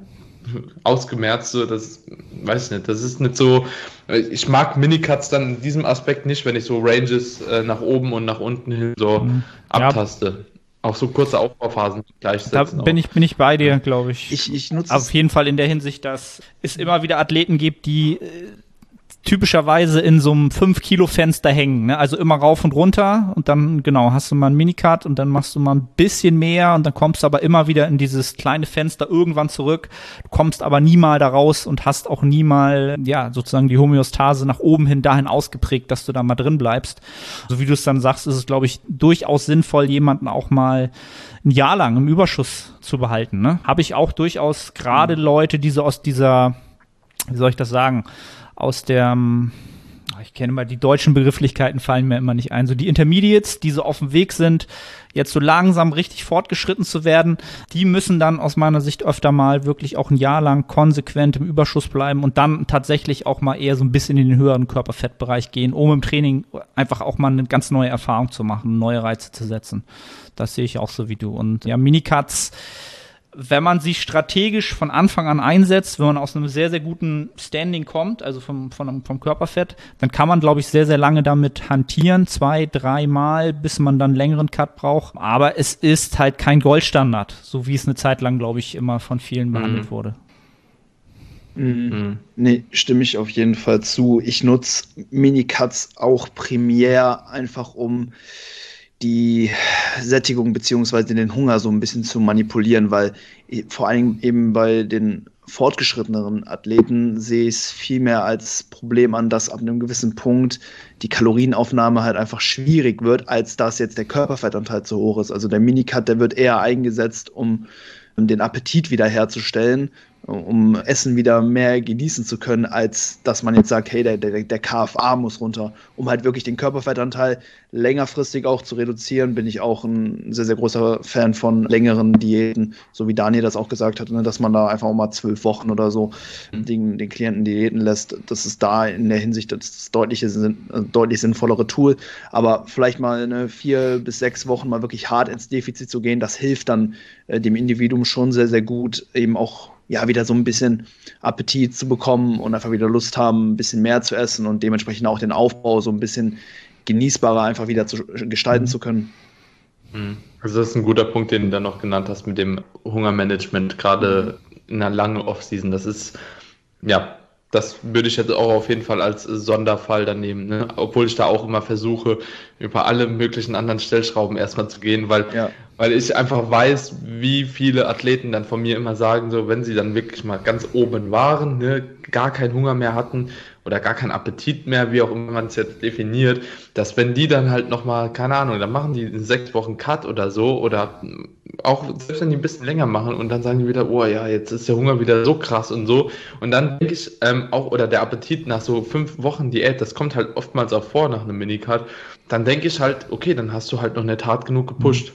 ausgemerzt, so, das weiß ich nicht, das ist nicht so, ich mag Minicuts dann in diesem Aspekt nicht, wenn ich so Ranges äh, nach oben und nach unten hin so mhm. abtaste. Auch so kurze Aufbauphasen gleichsetzen. Da bin ich, bin ich bei dir, glaube ich. Ich, ich nutze Auf jeden Fall in der Hinsicht, dass es immer wieder Athleten gibt, die äh, typischerweise in so einem 5-Kilo-Fenster hängen. Ne? Also immer rauf und runter und dann, genau, hast du mal einen Minicut und dann machst du mal ein bisschen mehr und dann kommst du aber immer wieder in dieses kleine Fenster irgendwann zurück. Du kommst aber nie mal da raus und hast auch nie mal, ja, sozusagen die Homöostase nach oben hin dahin ausgeprägt, dass du da mal drin bleibst. So wie du es dann sagst, ist es, glaube ich, durchaus sinnvoll, jemanden auch mal ein Jahr lang im Überschuss zu behalten. Ne? Habe ich auch durchaus gerade mhm. Leute, die so aus dieser, wie soll ich das sagen, aus der, ähm, ich kenne mal, die deutschen Begrifflichkeiten fallen mir immer nicht ein, so die Intermediates, die so auf dem Weg sind, jetzt so langsam richtig fortgeschritten zu werden, die müssen dann aus meiner Sicht öfter mal wirklich auch ein Jahr lang konsequent im Überschuss bleiben und dann tatsächlich auch mal eher so ein bisschen in den höheren Körperfettbereich gehen, um im Training einfach auch mal eine ganz neue Erfahrung zu machen, neue Reize zu setzen. Das sehe ich auch so wie du. Und ja, Minicuts, wenn man sich strategisch von Anfang an einsetzt, wenn man aus einem sehr, sehr guten Standing kommt, also vom, vom, vom Körperfett, dann kann man, glaube ich, sehr, sehr lange damit hantieren, zwei, dreimal, bis man dann längeren Cut braucht. Aber es ist halt kein Goldstandard, so wie es eine Zeit lang, glaube ich, immer von vielen behandelt mhm. wurde. Mhm. Nee, stimme ich auf jeden Fall zu. Ich nutze Minicuts auch primär einfach um die Sättigung beziehungsweise den Hunger so ein bisschen zu manipulieren, weil vor allem eben bei den fortgeschritteneren Athleten sehe ich es viel mehr als Problem an, dass ab einem gewissen Punkt die Kalorienaufnahme halt einfach schwierig wird, als dass jetzt der Körperfettanteil zu hoch ist. Also der Minicut, der wird eher eingesetzt, um den Appetit wiederherzustellen um Essen wieder mehr genießen zu können, als dass man jetzt sagt, hey, der, der, der KFA muss runter. Um halt wirklich den Körperfettanteil längerfristig auch zu reduzieren, bin ich auch ein sehr, sehr großer Fan von längeren Diäten, so wie Daniel das auch gesagt hat, ne, dass man da einfach auch mal zwölf Wochen oder so mhm. den, den Klienten Diäten lässt. Das ist da in der Hinsicht das deutliche, äh, deutlich sinnvollere Tool. Aber vielleicht mal eine vier bis sechs Wochen mal wirklich hart ins Defizit zu gehen, das hilft dann äh, dem Individuum schon sehr, sehr gut, eben auch ja, wieder so ein bisschen Appetit zu bekommen und einfach wieder Lust haben, ein bisschen mehr zu essen und dementsprechend auch den Aufbau so ein bisschen genießbarer einfach wieder zu gestalten mhm. zu können. Mhm. Also das ist ein guter Punkt, den du dann noch genannt hast mit dem Hungermanagement, gerade in einer langen Offseason. Das ist, ja, das würde ich jetzt auch auf jeden Fall als Sonderfall dann nehmen, ne? obwohl ich da auch immer versuche, über alle möglichen anderen Stellschrauben erstmal zu gehen, weil ja weil ich einfach weiß, wie viele Athleten dann von mir immer sagen, so wenn sie dann wirklich mal ganz oben waren, ne, gar keinen Hunger mehr hatten oder gar keinen Appetit mehr, wie auch immer man es jetzt definiert, dass wenn die dann halt nochmal, keine Ahnung, dann machen die in sechs Wochen Cut oder so oder auch selbst wenn die ein bisschen länger machen und dann sagen die wieder, oh ja, jetzt ist der Hunger wieder so krass und so und dann denke ich ähm, auch, oder der Appetit nach so fünf Wochen Diät, das kommt halt oftmals auch vor nach einem Minicut, dann denke ich halt, okay, dann hast du halt noch nicht hart genug gepusht.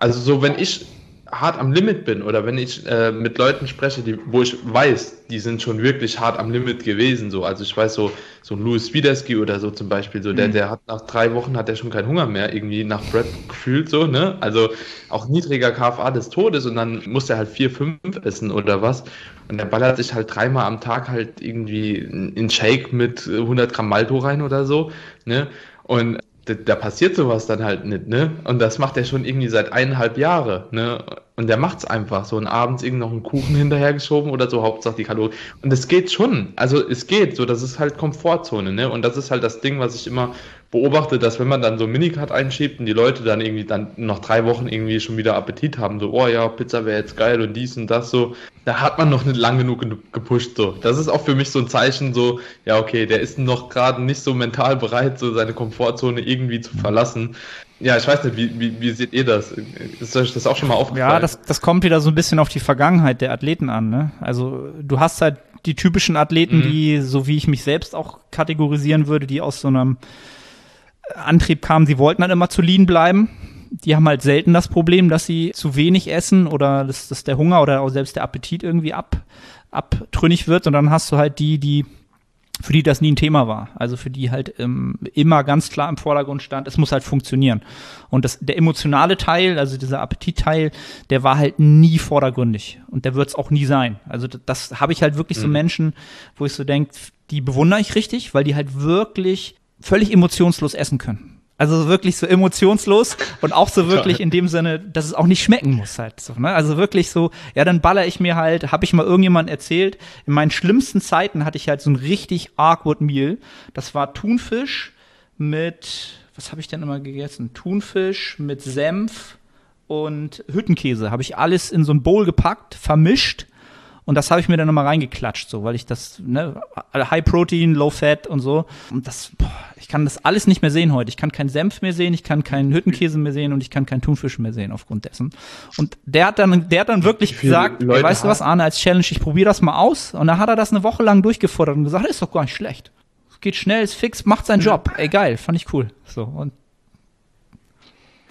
Also so, wenn ich hart am Limit bin oder wenn ich äh, mit Leuten spreche, die, wo ich weiß, die sind schon wirklich hart am Limit gewesen, so, also ich weiß so, so ein Louis Widerski oder so zum Beispiel, so, der, mhm. der hat nach drei Wochen hat er schon keinen Hunger mehr, irgendwie nach Brett gefühlt, so, ne, also auch niedriger KFA des Todes und dann muss er halt vier, fünf essen oder was. Und der ballert sich halt dreimal am Tag halt irgendwie in Shake mit 100 Gramm Malto rein oder so, ne, und da, da, passiert sowas dann halt nicht, ne? Und das macht er schon irgendwie seit eineinhalb Jahren, ne? Und der macht's einfach so und abends irgendwie noch einen Kuchen hinterhergeschoben oder so, Hauptsache die Kalorien. Und es geht schon, also es geht so, das ist halt Komfortzone, ne? Und das ist halt das Ding, was ich immer beobachte, dass wenn man dann so ein Minicard einschiebt und die Leute dann irgendwie dann noch drei Wochen irgendwie schon wieder Appetit haben, so, oh ja, Pizza wäre jetzt geil und dies und das so, da hat man noch nicht lang genug gepusht, so. Das ist auch für mich so ein Zeichen, so, ja, okay, der ist noch gerade nicht so mental bereit, so seine Komfortzone irgendwie zu verlassen. Ja, ich weiß nicht, wie, wie, wie seht ihr das? Ist euch das auch schon mal aufgefallen? Ja, das, das kommt wieder so ein bisschen auf die Vergangenheit der Athleten an, ne? Also, du hast halt die typischen Athleten, mhm. die, so wie ich mich selbst auch kategorisieren würde, die aus so einem Antrieb kam, sie wollten dann immer zu lean bleiben. Die haben halt selten das Problem, dass sie zu wenig essen oder dass, dass der Hunger oder auch selbst der Appetit irgendwie ab, abtrünnig wird. Und dann hast du halt die, die für die das nie ein Thema war. Also für die halt ähm, immer ganz klar im Vordergrund stand, es muss halt funktionieren. Und das, der emotionale Teil, also dieser Appetitteil, der war halt nie vordergründig. Und der wird es auch nie sein. Also das, das habe ich halt wirklich mhm. so Menschen, wo ich so denke, die bewundere ich richtig, weil die halt wirklich völlig emotionslos essen können. Also wirklich so emotionslos und auch so wirklich in dem Sinne, dass es auch nicht schmecken muss halt so, ne? Also wirklich so, ja, dann baller ich mir halt, habe ich mal irgendjemand erzählt, in meinen schlimmsten Zeiten hatte ich halt so ein richtig awkward Meal. Das war Thunfisch mit was habe ich denn immer gegessen? Thunfisch mit Senf und Hüttenkäse. Habe ich alles in so ein Bowl gepackt, vermischt und das habe ich mir dann nochmal reingeklatscht, so, weil ich das, ne, High Protein, Low Fat und so. Und das, boah, ich kann das alles nicht mehr sehen heute. Ich kann keinen Senf mehr sehen, ich kann keinen Hüttenkäse mehr sehen und ich kann keinen Thunfisch mehr sehen aufgrund dessen. Und der hat dann, der hat dann wirklich gesagt, ey, weißt du was, Arne, als Challenge, ich probiere das mal aus. Und dann hat er das eine Woche lang durchgefordert und gesagt, ist doch gar nicht schlecht. Es geht schnell, ist fix, macht seinen Job. Ey, geil, fand ich cool. So, und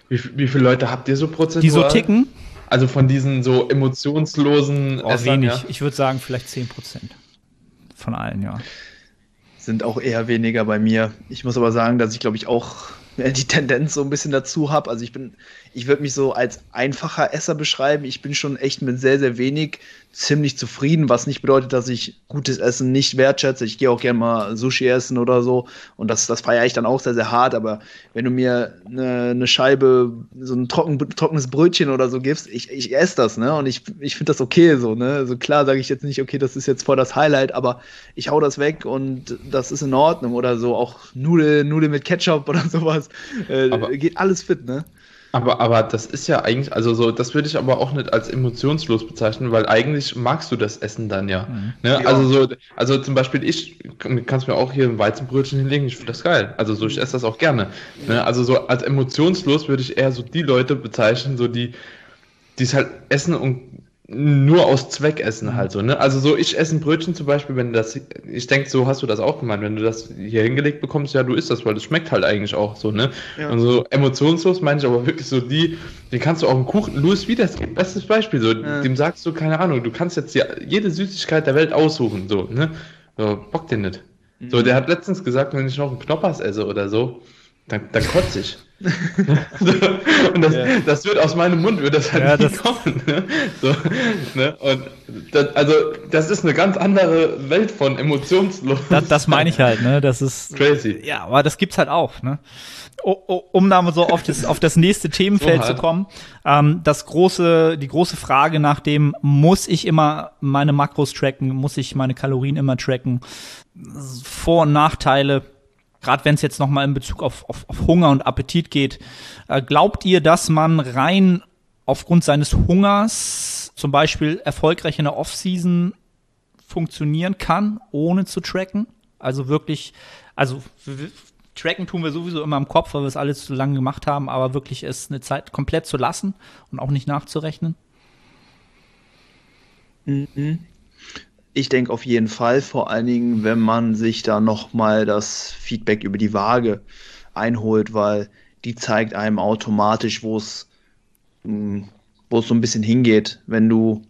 wie, wie viele Leute habt ihr so prozentual? Die so ticken? Also von diesen so emotionslosen oh, Essern, wenig. Ja? Ich würde sagen, vielleicht 10 Prozent von allen, ja. Sind auch eher weniger bei mir. Ich muss aber sagen, dass ich, glaube ich, auch die Tendenz so ein bisschen dazu habe. Also ich bin, ich würde mich so als einfacher Esser beschreiben. Ich bin schon echt mit sehr, sehr wenig ziemlich zufrieden, was nicht bedeutet, dass ich gutes Essen nicht wertschätze. Ich gehe auch gerne mal Sushi essen oder so und das, das feiere ich dann auch sehr, sehr hart. Aber wenn du mir eine, eine Scheibe, so ein trocken, trockenes Brötchen oder so gibst, ich, ich esse das, ne? Und ich, ich finde das okay so, ne? Also klar sage ich jetzt nicht, okay, das ist jetzt voll das Highlight, aber ich hau das weg und das ist in Ordnung oder so. Auch Nudeln, Nudeln mit Ketchup oder sowas. Äh, geht alles fit, ne? Aber, aber das ist ja eigentlich, also so, das würde ich aber auch nicht als emotionslos bezeichnen, weil eigentlich magst du das Essen dann ja. Mhm. Ne? Ja. Also so, also zum Beispiel ich, kannst mir auch hier ein Weizenbrötchen hinlegen, ich finde das geil. Also so, ich esse das auch gerne. Ne? Also so als emotionslos würde ich eher so die Leute bezeichnen, so die, die es halt essen und nur aus Zweck essen halt so, ne? Also so, ich esse ein Brötchen zum Beispiel, wenn das, ich denke, so hast du das auch gemeint, wenn du das hier hingelegt bekommst, ja, du isst das, weil das schmeckt halt eigentlich auch so, ne? Ja. Und so emotionslos meine ich aber wirklich so die, den kannst du auch einen Kuchen, Louis Vidas, bestes Beispiel, so, ja. dem sagst du, keine Ahnung, du kannst jetzt jede Süßigkeit der Welt aussuchen, so, ne? So, bock den nicht. Mhm. So, der hat letztens gesagt, wenn ich noch einen Knoppers esse oder so, dann, dann kotze ich. und das, ja. das, wird aus meinem Mund, wird das halt ja, nicht das kommen. Ne? So, ne? Und das, also, das ist eine ganz andere Welt von emotionslos. Das, das meine ich halt, ne? Das ist crazy. Ja, aber das gibt's halt auch, ne? Um da mal so auf das, auf das nächste Themenfeld so zu kommen, ähm, das große, die große Frage nach dem, muss ich immer meine Makros tracken, muss ich meine Kalorien immer tracken, Vor- und Nachteile, gerade wenn es jetzt nochmal in Bezug auf, auf, auf, Hunger und Appetit geht, äh, glaubt ihr, dass man rein aufgrund seines Hungers zum Beispiel erfolgreich in der Offseason funktionieren kann, ohne zu tracken. Also wirklich, also tracken tun wir sowieso immer im Kopf, weil wir es alles zu lange gemacht haben, aber wirklich es eine Zeit komplett zu lassen und auch nicht nachzurechnen. Mhm. Ich denke auf jeden Fall, vor allen Dingen, wenn man sich da nochmal das Feedback über die Waage einholt, weil die zeigt einem automatisch, wo es hm, wo es so ein bisschen hingeht. Wenn du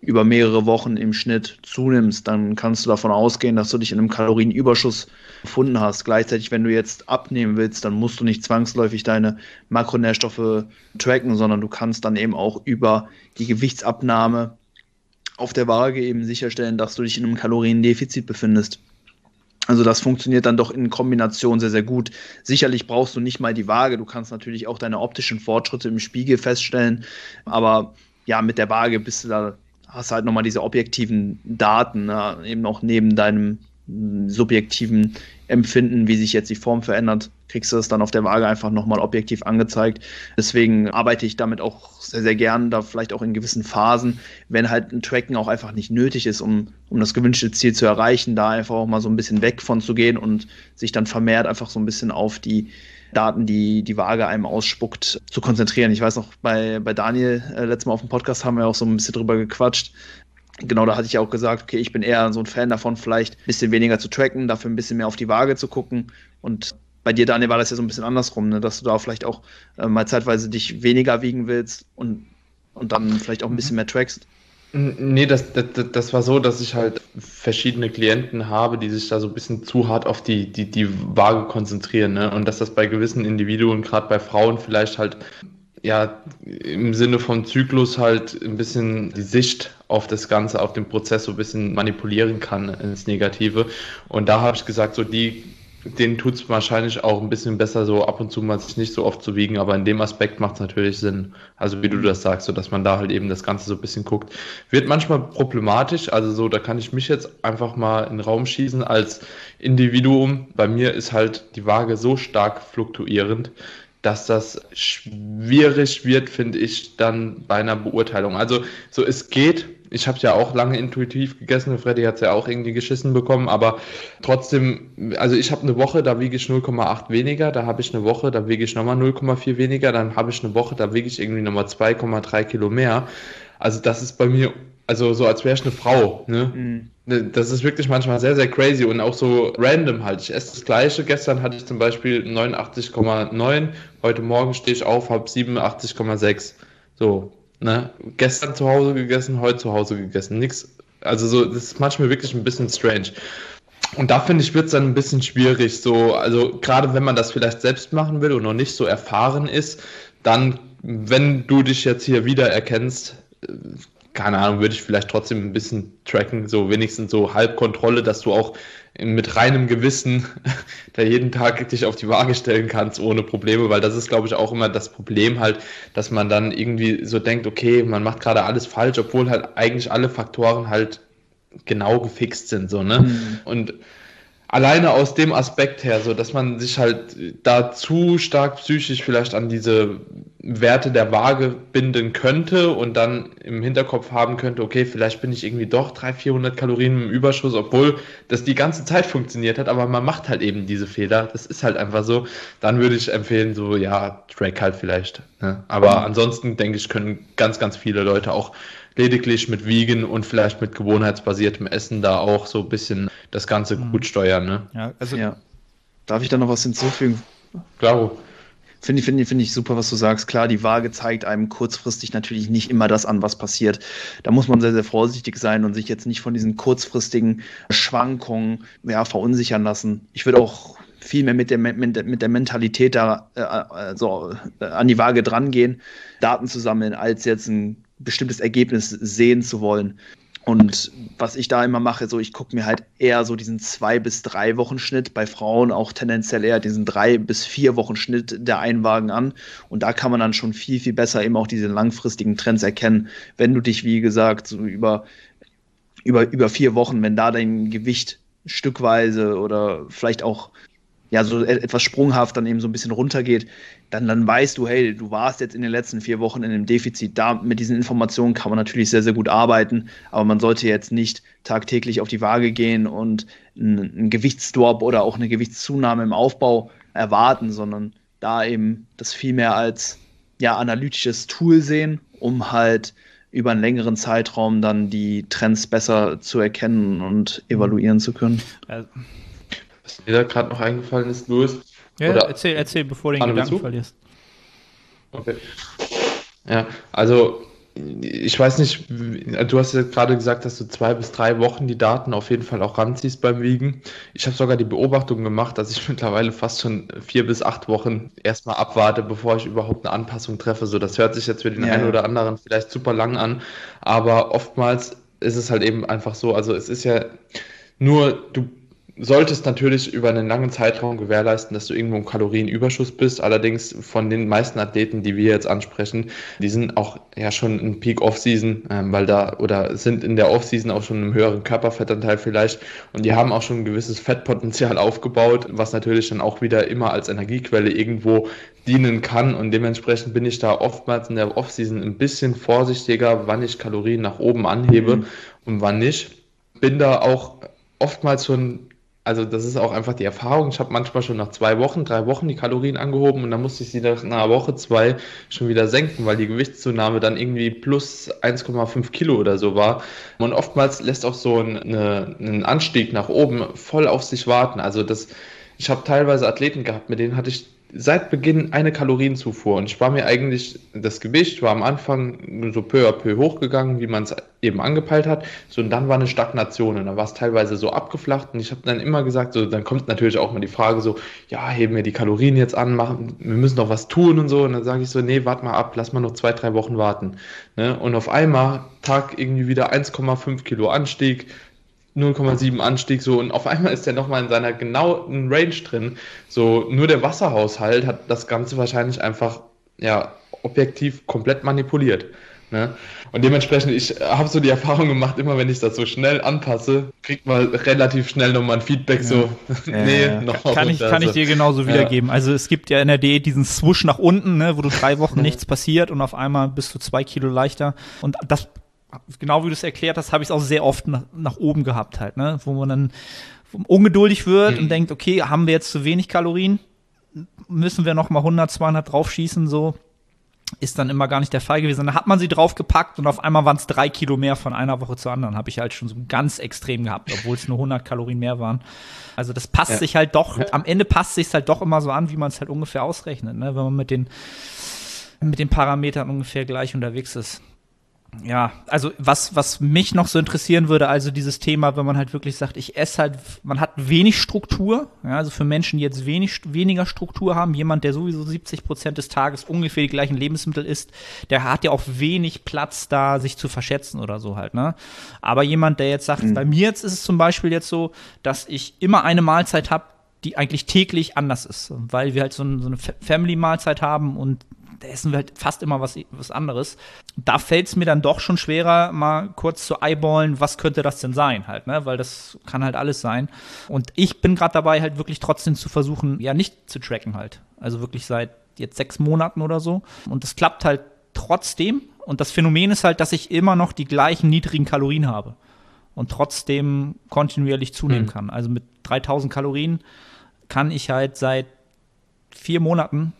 über mehrere Wochen im Schnitt zunimmst, dann kannst du davon ausgehen, dass du dich in einem Kalorienüberschuss gefunden hast. Gleichzeitig, wenn du jetzt abnehmen willst, dann musst du nicht zwangsläufig deine Makronährstoffe tracken, sondern du kannst dann eben auch über die Gewichtsabnahme auf der Waage eben sicherstellen, dass du dich in einem Kaloriendefizit befindest. Also das funktioniert dann doch in Kombination sehr, sehr gut. Sicherlich brauchst du nicht mal die Waage, du kannst natürlich auch deine optischen Fortschritte im Spiegel feststellen, aber ja, mit der Waage bist du da, hast halt nochmal diese objektiven Daten, ne? eben auch neben deinem subjektiven Empfinden, wie sich jetzt die Form verändert, kriegst du es dann auf der Waage einfach nochmal objektiv angezeigt. Deswegen arbeite ich damit auch sehr, sehr gern, da vielleicht auch in gewissen Phasen, wenn halt ein Tracken auch einfach nicht nötig ist, um, um das gewünschte Ziel zu erreichen, da einfach auch mal so ein bisschen weg von zu gehen und sich dann vermehrt einfach so ein bisschen auf die Daten, die die Waage einem ausspuckt, zu konzentrieren. Ich weiß noch, bei, bei Daniel äh, letztes Mal auf dem Podcast haben wir auch so ein bisschen drüber gequatscht, genau da hatte ich auch gesagt, okay, ich bin eher so ein Fan davon, vielleicht ein bisschen weniger zu tracken, dafür ein bisschen mehr auf die Waage zu gucken. Und bei dir, Daniel, war das ja so ein bisschen andersrum, ne? dass du da vielleicht auch äh, mal zeitweise dich weniger wiegen willst und, und dann vielleicht auch ein bisschen mehr trackst. Nee, das, das, das war so, dass ich halt verschiedene Klienten habe, die sich da so ein bisschen zu hart auf die, die, die Waage konzentrieren. Ne? Und dass das bei gewissen Individuen, gerade bei Frauen, vielleicht halt ja, im Sinne von Zyklus halt ein bisschen die Sicht auf das Ganze, auf den Prozess so ein bisschen manipulieren kann ins Negative. Und da habe ich gesagt, so die, denen tut es wahrscheinlich auch ein bisschen besser, so ab und zu mal sich nicht so oft zu wiegen, aber in dem Aspekt macht es natürlich Sinn. Also wie du das sagst, so dass man da halt eben das Ganze so ein bisschen guckt. Wird manchmal problematisch, also so, da kann ich mich jetzt einfach mal in den Raum schießen als Individuum. Bei mir ist halt die Waage so stark fluktuierend, dass das schwierig wird, finde ich, dann bei einer Beurteilung. Also so, es geht. Ich habe ja auch lange intuitiv gegessen. Freddy hat es ja auch irgendwie geschissen bekommen, aber trotzdem, also ich habe eine Woche, da wiege ich 0,8 weniger, da habe ich eine Woche, da wiege ich nochmal 0,4 weniger, dann habe ich eine Woche, da wiege ich irgendwie nochmal 2,3 Kilo mehr. Also das ist bei mir also so als wäre ich eine Frau. Ne? Mhm. Ne, das ist wirklich manchmal sehr, sehr crazy und auch so random halt. Ich esse das Gleiche. Gestern hatte ich zum Beispiel 89,9. Heute Morgen stehe ich auf, habe 87,6. So, ne? Gestern zu Hause gegessen, heute zu Hause gegessen. Nix. Also so, das ist manchmal wirklich ein bisschen strange. Und da finde ich, wird es dann ein bisschen schwierig. So, also gerade wenn man das vielleicht selbst machen will und noch nicht so erfahren ist, dann, wenn du dich jetzt hier wieder erkennst, keine Ahnung, würde ich vielleicht trotzdem ein bisschen tracken, so wenigstens so Halbkontrolle, dass du auch mit reinem Gewissen da jeden Tag dich auf die Waage stellen kannst ohne Probleme, weil das ist, glaube ich, auch immer das Problem halt, dass man dann irgendwie so denkt, okay, man macht gerade alles falsch, obwohl halt eigentlich alle Faktoren halt genau gefixt sind, so, ne? Mhm. Und alleine aus dem Aspekt her, so dass man sich halt da zu stark psychisch vielleicht an diese Werte der Waage binden könnte und dann im Hinterkopf haben könnte, okay, vielleicht bin ich irgendwie doch 300, 400 Kalorien im Überschuss, obwohl das die ganze Zeit funktioniert hat, aber man macht halt eben diese Fehler. Das ist halt einfach so. Dann würde ich empfehlen, so, ja, Track halt vielleicht. Ne? Aber ansonsten denke ich, können ganz, ganz viele Leute auch lediglich mit Wiegen und vielleicht mit gewohnheitsbasiertem Essen da auch so ein bisschen das Ganze mhm. gut steuern. Ne? Ja, also ja. Darf ich da noch was hinzufügen? Klaro. Finde ich, finde ich, finde ich super, was du sagst. Klar, die Waage zeigt einem kurzfristig natürlich nicht immer das an, was passiert. Da muss man sehr, sehr vorsichtig sein und sich jetzt nicht von diesen kurzfristigen Schwankungen ja, verunsichern lassen. Ich würde auch viel mehr mit der, mit der Mentalität da äh, äh, so, äh, an die Waage drangehen, Daten zu sammeln, als jetzt ein bestimmtes Ergebnis sehen zu wollen. Und was ich da immer mache, so ich gucke mir halt eher so diesen zwei bis drei Wochen Schnitt, bei Frauen auch tendenziell eher diesen drei bis vier Wochen Schnitt der Einwagen an. Und da kann man dann schon viel, viel besser eben auch diese langfristigen Trends erkennen. Wenn du dich, wie gesagt, so über, über, über vier Wochen, wenn da dein Gewicht stückweise oder vielleicht auch ja, so e-, etwas sprunghaft dann eben so ein bisschen runtergeht, dann, dann weißt du, hey, du warst jetzt in den letzten vier Wochen in einem Defizit. Da mit diesen Informationen kann man natürlich sehr, sehr gut arbeiten, aber man sollte jetzt nicht tagtäglich auf die Waage gehen und einen, einen Gewichtsdrop oder auch eine Gewichtszunahme im Aufbau erwarten, sondern da eben das viel mehr als ja, analytisches Tool sehen, um halt über einen längeren Zeitraum dann die Trends besser zu erkennen und evaluieren zu können. Also, was mir da gerade noch eingefallen ist, Louis. Ja, oder erzähl, erzähl, bevor du den Gedanken Bezug? verlierst. Okay. Ja, also ich weiß nicht, du hast ja gerade gesagt, dass du zwei bis drei Wochen die Daten auf jeden Fall auch ranziehst beim Wiegen. Ich habe sogar die Beobachtung gemacht, dass ich mittlerweile fast schon vier bis acht Wochen erstmal abwarte, bevor ich überhaupt eine Anpassung treffe. So, das hört sich jetzt für den ja. einen oder anderen vielleicht super lang an, aber oftmals ist es halt eben einfach so. Also es ist ja nur, du solltest natürlich über einen langen Zeitraum gewährleisten, dass du irgendwo im Kalorienüberschuss bist. Allerdings von den meisten Athleten, die wir jetzt ansprechen, die sind auch ja schon in Peak Off-Season, ähm, weil da oder sind in der Off-Season auch schon im höheren Körperfettanteil vielleicht und die haben auch schon ein gewisses Fettpotenzial aufgebaut, was natürlich dann auch wieder immer als Energiequelle irgendwo dienen kann und dementsprechend bin ich da oftmals in der Off-Season ein bisschen vorsichtiger, wann ich Kalorien nach oben anhebe mhm. und wann nicht. Bin da auch oftmals schon also das ist auch einfach die Erfahrung. Ich habe manchmal schon nach zwei Wochen, drei Wochen die Kalorien angehoben und dann musste ich sie nach einer Woche, zwei schon wieder senken, weil die Gewichtszunahme dann irgendwie plus 1,5 Kilo oder so war. Und oftmals lässt auch so ein, eine, ein Anstieg nach oben voll auf sich warten. Also das, ich habe teilweise Athleten gehabt, mit denen hatte ich seit Beginn eine Kalorienzufuhr und ich war mir eigentlich, das Gewicht war am Anfang so peu à peu hochgegangen, wie man es eben angepeilt hat, so und dann war eine Stagnation und dann war es teilweise so abgeflacht und ich habe dann immer gesagt, so dann kommt natürlich auch mal die Frage so, ja, heben wir die Kalorien jetzt an, machen, wir müssen noch was tun und so und dann sage ich so, nee, warte mal ab, lass mal noch zwei, drei Wochen warten. Ne? Und auf einmal Tag irgendwie wieder 1,5 Kilo Anstieg, 0,7 Anstieg so und auf einmal ist er nochmal in seiner genauen Range drin. So nur der Wasserhaushalt hat das Ganze wahrscheinlich einfach ja objektiv komplett manipuliert. Ne? Und dementsprechend, ich habe so die Erfahrung gemacht, immer wenn ich das so schnell anpasse, kriegt man relativ schnell nochmal ein Feedback, ja. so, nee, ja, noch kann, ich, kann ich dir genauso wiedergeben. Also es gibt ja in der Diät diesen Swoosh nach unten, ne, wo du drei Wochen nichts passiert und auf einmal bist du zwei Kilo leichter. Und das genau wie du es erklärt hast, habe ich es auch sehr oft nach, nach, oben gehabt halt, ne? Wo man dann ungeduldig wird mhm. und denkt, okay, haben wir jetzt zu wenig Kalorien? Müssen wir noch mal 100, 200 draufschießen, so? Ist dann immer gar nicht der Fall gewesen. Dann hat man sie draufgepackt und auf einmal waren es drei Kilo mehr von einer Woche zur anderen. Habe ich halt schon so ganz extrem gehabt, obwohl es nur 100 Kalorien mehr waren. Also das passt ja. sich halt doch, am Ende passt sich halt doch immer so an, wie man es halt ungefähr ausrechnet, ne? wenn man mit den, mit den Parametern ungefähr gleich unterwegs ist ja, also was, was mich noch so interessieren würde, also dieses Thema, wenn man halt wirklich sagt, ich esse halt, man hat wenig Struktur, ja, also für Menschen, die jetzt wenig, weniger Struktur haben, jemand, der sowieso 70 Prozent des Tages ungefähr die gleichen Lebensmittel isst, der hat ja auch wenig Platz da, sich zu verschätzen oder so halt, ne? Aber jemand, der jetzt sagt, mhm. bei mir jetzt ist es zum Beispiel jetzt so, dass ich immer eine Mahlzeit habe, die eigentlich täglich anders ist, weil wir halt so, ein, so eine Family-Mahlzeit haben und da essen wir halt fast immer was, was anderes. Da fällt es mir dann doch schon schwerer, mal kurz zu eyeballen, was könnte das denn sein halt, ne? Weil das kann halt alles sein. Und ich bin gerade dabei, halt wirklich trotzdem zu versuchen, ja, nicht zu tracken halt. Also wirklich seit jetzt sechs Monaten oder so. Und das klappt halt trotzdem. Und das Phänomen ist halt, dass ich immer noch die gleichen niedrigen Kalorien habe und trotzdem kontinuierlich zunehmen mhm. kann. Also mit 3000 Kalorien kann ich halt seit vier Monaten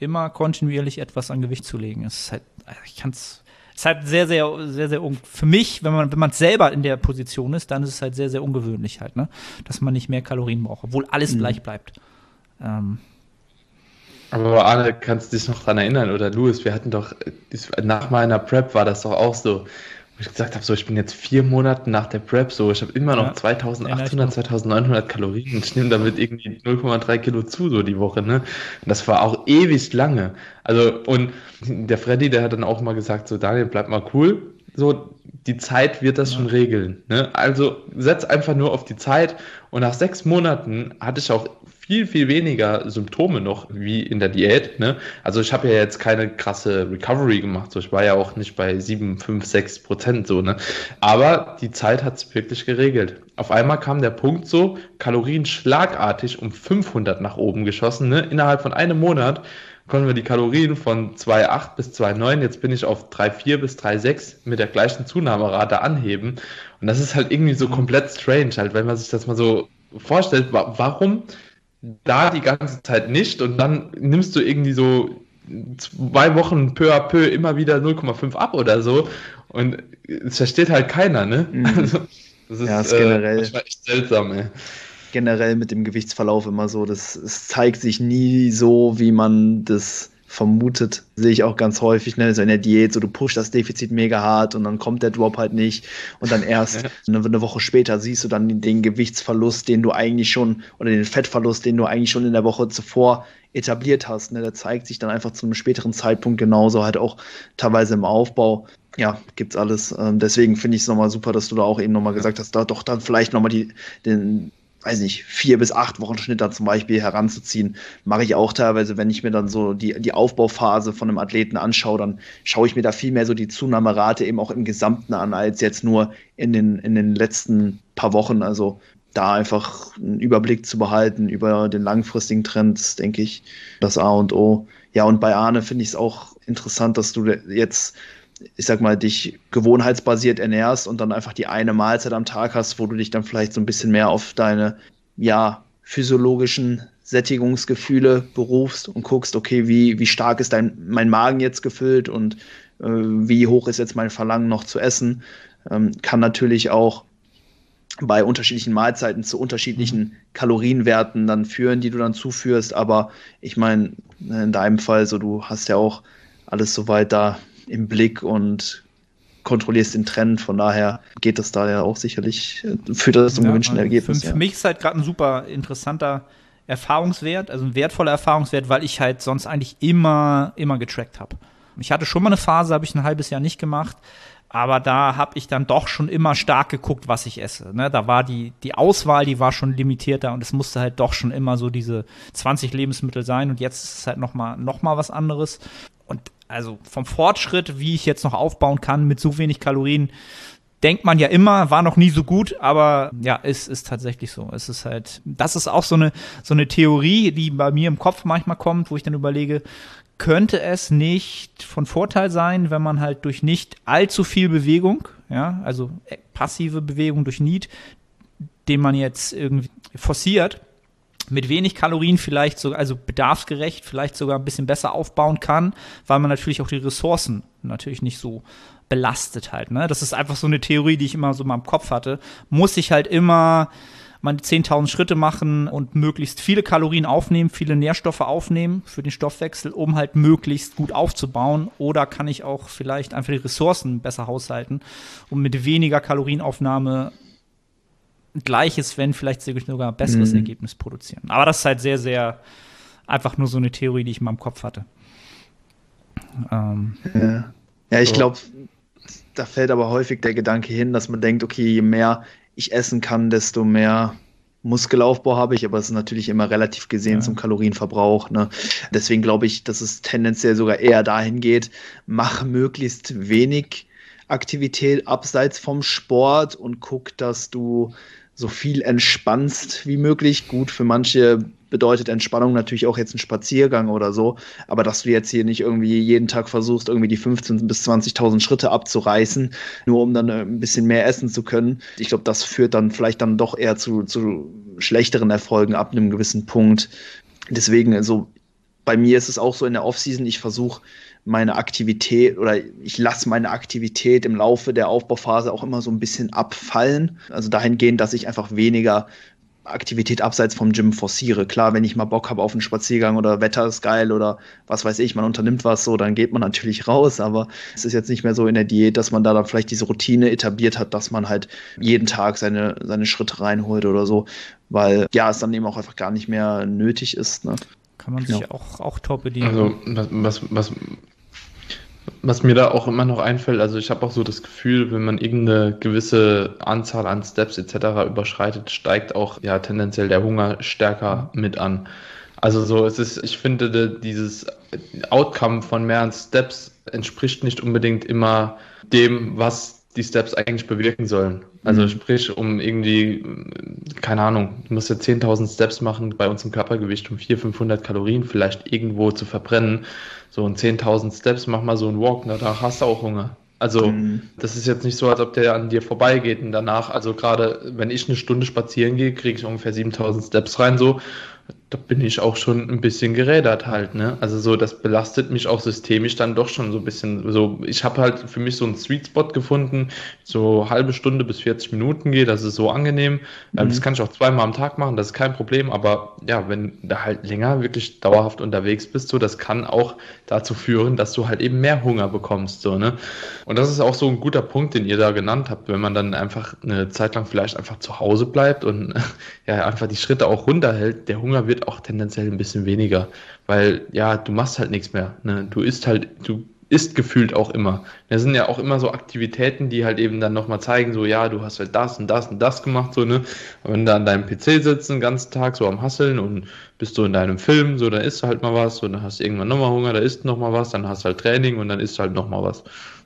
immer kontinuierlich etwas an Gewicht zu legen. Es ist halt, ich kann es, ist halt sehr, sehr, sehr, sehr, für mich, wenn man, wenn man selber in der Position ist, dann ist es halt sehr, sehr ungewöhnlich halt, ne, dass man nicht mehr Kalorien braucht, obwohl alles mhm. gleich bleibt. Ähm, aber Arne, kannst du dich noch dran erinnern, oder Louis, wir hatten doch, nach meiner Prep war das doch auch so ich gesagt habe, so ich bin jetzt vier Monate nach der Prep, so ich habe immer noch ja. 2800, 2900 Kalorien und ich nehme damit irgendwie 0,3 Kilo zu so die Woche, ne? Und das war auch ewig lange. Also und der Freddy, der hat dann auch mal gesagt, so Daniel, bleib mal cool, so, die Zeit wird das ja. schon regeln. Ne? Also setz einfach nur auf die Zeit und nach sechs Monaten hatte ich auch viel, viel weniger Symptome noch wie in der Diät. Ne? Also ich habe ja jetzt keine krasse Recovery gemacht. So, ich war ja auch nicht bei 7, 5, 6 Prozent so. Ne? Aber die Zeit hat es wirklich geregelt. Auf einmal kam der Punkt so, Kalorien schlagartig um 500 nach oben geschossen. Ne? Innerhalb von einem Monat konnten wir die Kalorien von 2,8 bis 2,9, jetzt bin ich auf 3,4 bis 3,6 mit der gleichen Zunahmerate anheben. Und das ist halt irgendwie so komplett strange, halt, wenn man sich das mal so vorstellt, warum da die ganze Zeit nicht und dann nimmst du irgendwie so zwei Wochen peu à peu immer wieder 0,5 ab oder so und es versteht halt keiner, ne? Mhm. Also, das ist, ja, ist generell äh, echt seltsam, ey. Generell mit dem Gewichtsverlauf immer so, das es zeigt sich nie so, wie man das vermutet, sehe ich auch ganz häufig, ne, so in der Diät, so du pushst das Defizit mega hart und dann kommt der Drop halt nicht und dann erst eine, eine, Woche später siehst du dann den, den, Gewichtsverlust, den du eigentlich schon oder den Fettverlust, den du eigentlich schon in der Woche zuvor etabliert hast, ne, der zeigt sich dann einfach zu einem späteren Zeitpunkt genauso halt auch teilweise im Aufbau. Ja, gibt's alles. Ähm, deswegen finde ich es nochmal super, dass du da auch eben nochmal gesagt hast, da doch dann vielleicht nochmal die, den, weiß nicht, vier bis acht Wochen Schnitt dann zum Beispiel heranzuziehen, mache ich auch teilweise, wenn ich mir dann so die, die Aufbauphase von einem Athleten anschaue, dann schaue ich mir da viel mehr so die Zunahmerate eben auch im Gesamten an, als jetzt nur in den, in den letzten paar Wochen. Also da einfach einen Überblick zu behalten über den langfristigen Trend, denke ich, das A und O. Ja, und bei Arne finde ich es auch interessant, dass du jetzt ich sag mal, dich gewohnheitsbasiert ernährst und dann einfach die eine Mahlzeit am Tag hast, wo du dich dann vielleicht so ein bisschen mehr auf deine, ja, physiologischen Sättigungsgefühle berufst und guckst, okay, wie, wie stark ist dein, mein Magen jetzt gefüllt und äh, wie hoch ist jetzt mein Verlangen noch zu essen, ähm, kann natürlich auch bei unterschiedlichen Mahlzeiten zu unterschiedlichen mhm. Kalorienwerten dann führen, die du dann zuführst. Aber ich meine, in deinem Fall, so du hast ja auch alles soweit da im Blick und kontrollierst den Trend. Von daher geht das da ja auch sicherlich, führt das zum ja, gewünschten also Ergebnis. Für, ja. für mich ist halt gerade ein super interessanter Erfahrungswert, also ein wertvoller Erfahrungswert, weil ich halt sonst eigentlich immer, immer getrackt habe. Ich hatte schon mal eine Phase, habe ich ein halbes Jahr nicht gemacht, aber da habe ich dann doch schon immer stark geguckt, was ich esse. Ne? Da war die, die Auswahl, die war schon limitierter und es musste halt doch schon immer so diese 20 Lebensmittel sein und jetzt ist es halt noch mal, noch mal was anderes. Und also vom Fortschritt, wie ich jetzt noch aufbauen kann mit so wenig Kalorien, denkt man ja immer, war noch nie so gut, aber ja, es ist tatsächlich so. Es ist halt, das ist auch so eine, so eine Theorie, die bei mir im Kopf manchmal kommt, wo ich dann überlege, könnte es nicht von Vorteil sein, wenn man halt durch nicht allzu viel Bewegung, ja, also passive Bewegung durch Need, den man jetzt irgendwie forciert, mit wenig Kalorien vielleicht sogar, also bedarfsgerecht, vielleicht sogar ein bisschen besser aufbauen kann, weil man natürlich auch die Ressourcen natürlich nicht so belastet halt. Ne? Das ist einfach so eine Theorie, die ich immer so mal im Kopf hatte. Muss ich halt immer meine 10.000 Schritte machen und möglichst viele Kalorien aufnehmen, viele Nährstoffe aufnehmen für den Stoffwechsel, um halt möglichst gut aufzubauen. Oder kann ich auch vielleicht einfach die Ressourcen besser haushalten, um mit weniger Kalorienaufnahme gleiches, wenn vielleicht sogar besseres mhm. Ergebnis produzieren. Aber das ist halt sehr, sehr einfach nur so eine Theorie, die ich mal im Kopf hatte. Ähm, ja. ja, ich so. glaube, da fällt aber häufig der Gedanke hin, dass man denkt, okay, je mehr ich essen kann, desto mehr Muskelaufbau habe ich, aber es ist natürlich immer relativ gesehen ja. zum Kalorienverbrauch. Ne? Deswegen glaube ich, dass es tendenziell sogar eher dahin geht, mach möglichst wenig Aktivität abseits vom Sport und guck, dass du so viel entspannst wie möglich. Gut, für manche bedeutet Entspannung natürlich auch jetzt ein Spaziergang oder so, aber dass du jetzt hier nicht irgendwie jeden Tag versuchst, irgendwie die 15.000 bis 20.000 Schritte abzureißen, nur um dann äh, ein bisschen mehr essen zu können. Ich glaube, das führt dann vielleicht dann doch eher zu, zu schlechteren Erfolgen ab einem gewissen Punkt. Deswegen, also bei mir ist es auch so in der Offseason, ich versuche meine Aktivität oder ich lasse meine Aktivität im Laufe der Aufbauphase auch immer so ein bisschen abfallen. Also dahingehend, dass ich einfach weniger Aktivität abseits vom Gym forciere. Klar, wenn ich mal Bock habe auf einen Spaziergang oder Wetter ist geil oder was weiß ich, man unternimmt was so, dann geht man natürlich raus, aber es ist jetzt nicht mehr so in der Diät, dass man da dann vielleicht diese Routine etabliert hat, dass man halt jeden Tag seine, seine Schritte reinholt oder so, weil ja, es dann eben auch einfach gar nicht mehr nötig ist. Ne? Kann man sich ja. auch, auch top bedienen. Also, was, was, was Was mir da auch immer noch einfällt, also ich habe auch so das Gefühl, wenn man irgendeine gewisse Anzahl an Steps etc. überschreitet, steigt auch ja tendenziell der Hunger stärker mit an. Also so, es ist, ich finde, dieses Outcome von mehreren Steps entspricht nicht unbedingt immer dem, was die Steps eigentlich bewirken sollen. Also mhm. sprich, um irgendwie, keine Ahnung, du musst ja 10.000 Steps machen bei uns im Körpergewicht, um 400, 500 Kalorien vielleicht irgendwo zu verbrennen. So ein 10.000 Steps, mach mal so einen Walk, danach hast du auch Hunger. Also mhm. das ist jetzt nicht so, als ob der an dir vorbeigeht und danach, also gerade wenn ich eine Stunde spazieren gehe, kriege ich ungefähr 7000 Steps rein so da bin ich auch schon ein bisschen gerädert halt, ne? Also so, das belastet mich auch systemisch dann doch schon so ein bisschen. So, ich habe halt für mich so einen Sweet Spot gefunden, so halbe Stunde bis 40 Minuten geht, das ist so angenehm. Ähm, mhm. Das kann ich auch zweimal am Tag machen, das ist kein Problem. Aber ja, wenn du halt länger wirklich dauerhaft unterwegs bist, so, das kann auch dazu führen, dass du halt eben mehr Hunger bekommst, so, ne? Und das ist auch so ein guter Punkt, den ihr da genannt habt, wenn man dann einfach eine Zeit lang vielleicht einfach zu Hause bleibt und ja, einfach die Schritte auch runterhält, der Hunger wird auch tendenziell ein bisschen weniger, weil ja, du machst halt nichts mehr. Ne? Du isst halt, du isst gefühlt auch immer. Das sind ja auch immer so Aktivitäten, die halt eben dann nochmal zeigen, so ja, du hast halt das und das und das gemacht, so, ne? Und wenn du an deinem PC sitzt den ganzen Tag so am Hasseln und bist du in deinem Film, so, dann isst du halt mal was, so, dann hast du irgendwann nochmal Hunger, da isst noch mal was, dann hast du halt Training und dann isst du halt nochmal was.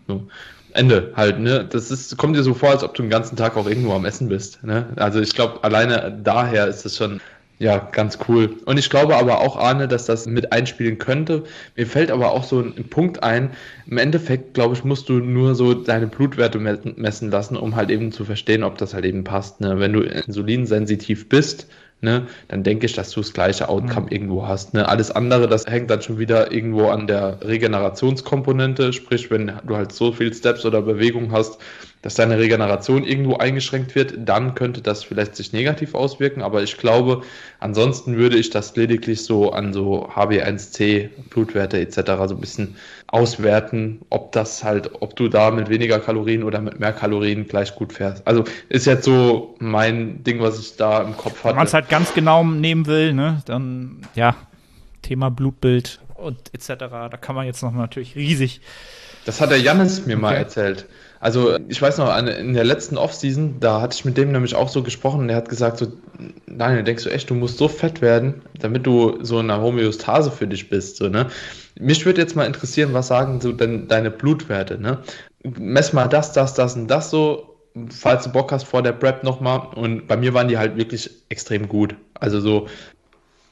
So. Ende halt, ne? Das ist, kommt dir so vor, als ob du den ganzen Tag auch irgendwo am Essen bist. Ne? Also ich glaube, alleine daher ist es schon ja, ganz cool. Und ich glaube aber auch, Arne, dass das mit einspielen könnte. Mir fällt aber auch so ein Punkt ein. Im Endeffekt, glaube ich, musst du nur so deine Blutwerte messen lassen, um halt eben zu verstehen, ob das halt eben passt. Ne? Wenn du insulinsensitiv bist, ne, dann denke ich, dass du das gleiche Outcome mhm. irgendwo hast. Ne? Alles andere, das hängt dann schon wieder irgendwo an der Regenerationskomponente, sprich, wenn du halt so viel Steps oder Bewegung hast, dass deine Regeneration irgendwo eingeschränkt wird, dann könnte das vielleicht sich negativ auswirken. Aber ich glaube, ansonsten würde ich das lediglich so an so HB1C, Blutwerte etc. so ein bisschen auswerten, ob das halt, ob du da mit weniger Kalorien oder mit mehr Kalorien gleich gut fährst. Also ist jetzt so mein Ding, was ich da im Kopf hatte. Wenn man es halt ganz genau nehmen will, ne, dann ja, Thema Blutbild und etc. Da kann man jetzt noch natürlich riesig. Das hat der Jannis mir okay. mal erzählt. Also ich weiß noch, in der letzten Offseason, da hatte ich mit dem nämlich auch so gesprochen und der hat gesagt so, Daniel, denkst du echt, du musst so fett werden, damit du so in einer Homöostase für dich bist, so, ne? Mich würde jetzt mal interessieren, was sagen so denn deine Blutwerte, ne? Mess mal das, das, das und das so, falls du Bock hast vor der Prep nochmal. Und bei mir waren die halt wirklich extrem gut. Also so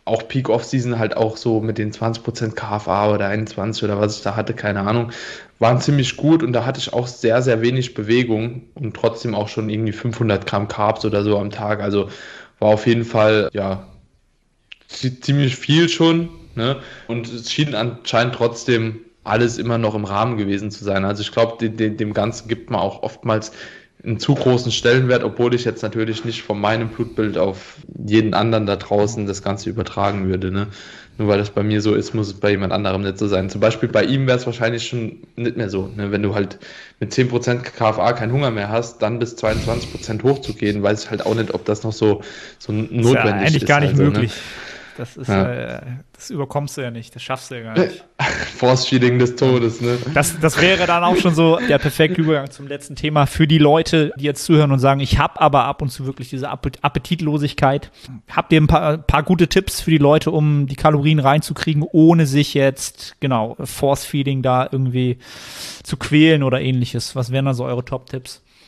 auch Peak Off-Season halt auch so mit den 20% KFA oder 21 oder was ich da hatte, keine Ahnung, waren ziemlich gut und da hatte ich auch sehr, sehr wenig Bewegung und trotzdem auch schon irgendwie 500 Gramm Carbs oder so am Tag. Also war auf jeden Fall, ja, ziemlich viel schon. Ne? Und es schien anscheinend trotzdem alles immer noch im Rahmen gewesen zu sein. Also ich glaube, dem, dem Ganzen gibt man auch oftmals einen zu großen Stellenwert, obwohl ich jetzt natürlich nicht von meinem Blutbild auf jeden anderen da draußen das Ganze übertragen würde. Ne? Nur weil das bei mir so ist, muss es bei jemand anderem nicht so sein. Zum Beispiel bei ihm wäre es wahrscheinlich schon nicht mehr so. Ne? Wenn du halt mit 10% KFA keinen Hunger mehr hast, dann bis 22% hochzugehen, weiß ich halt auch nicht, ob das noch so, so notwendig ist. Ja eigentlich ist gar nicht also, ne? möglich. Ne? Das ist, ja. äh, das überkommst du ja nicht, das schaffst du ja gar nicht. Force-Feeding des Todes, ne? Das, das wäre dann auch schon so der perfekte Übergang zum letzten Thema für die Leute, die jetzt zuhören und sagen, ich habe aber ab und zu wirklich diese Appetitlosigkeit. Habt ihr ein paar, paar gute Tipps für die Leute, um die Kalorien reinzukriegen, ohne sich jetzt, genau, Force-Feeding da irgendwie zu quälen oder ähnliches? Was wären da so eure Top-Tipps?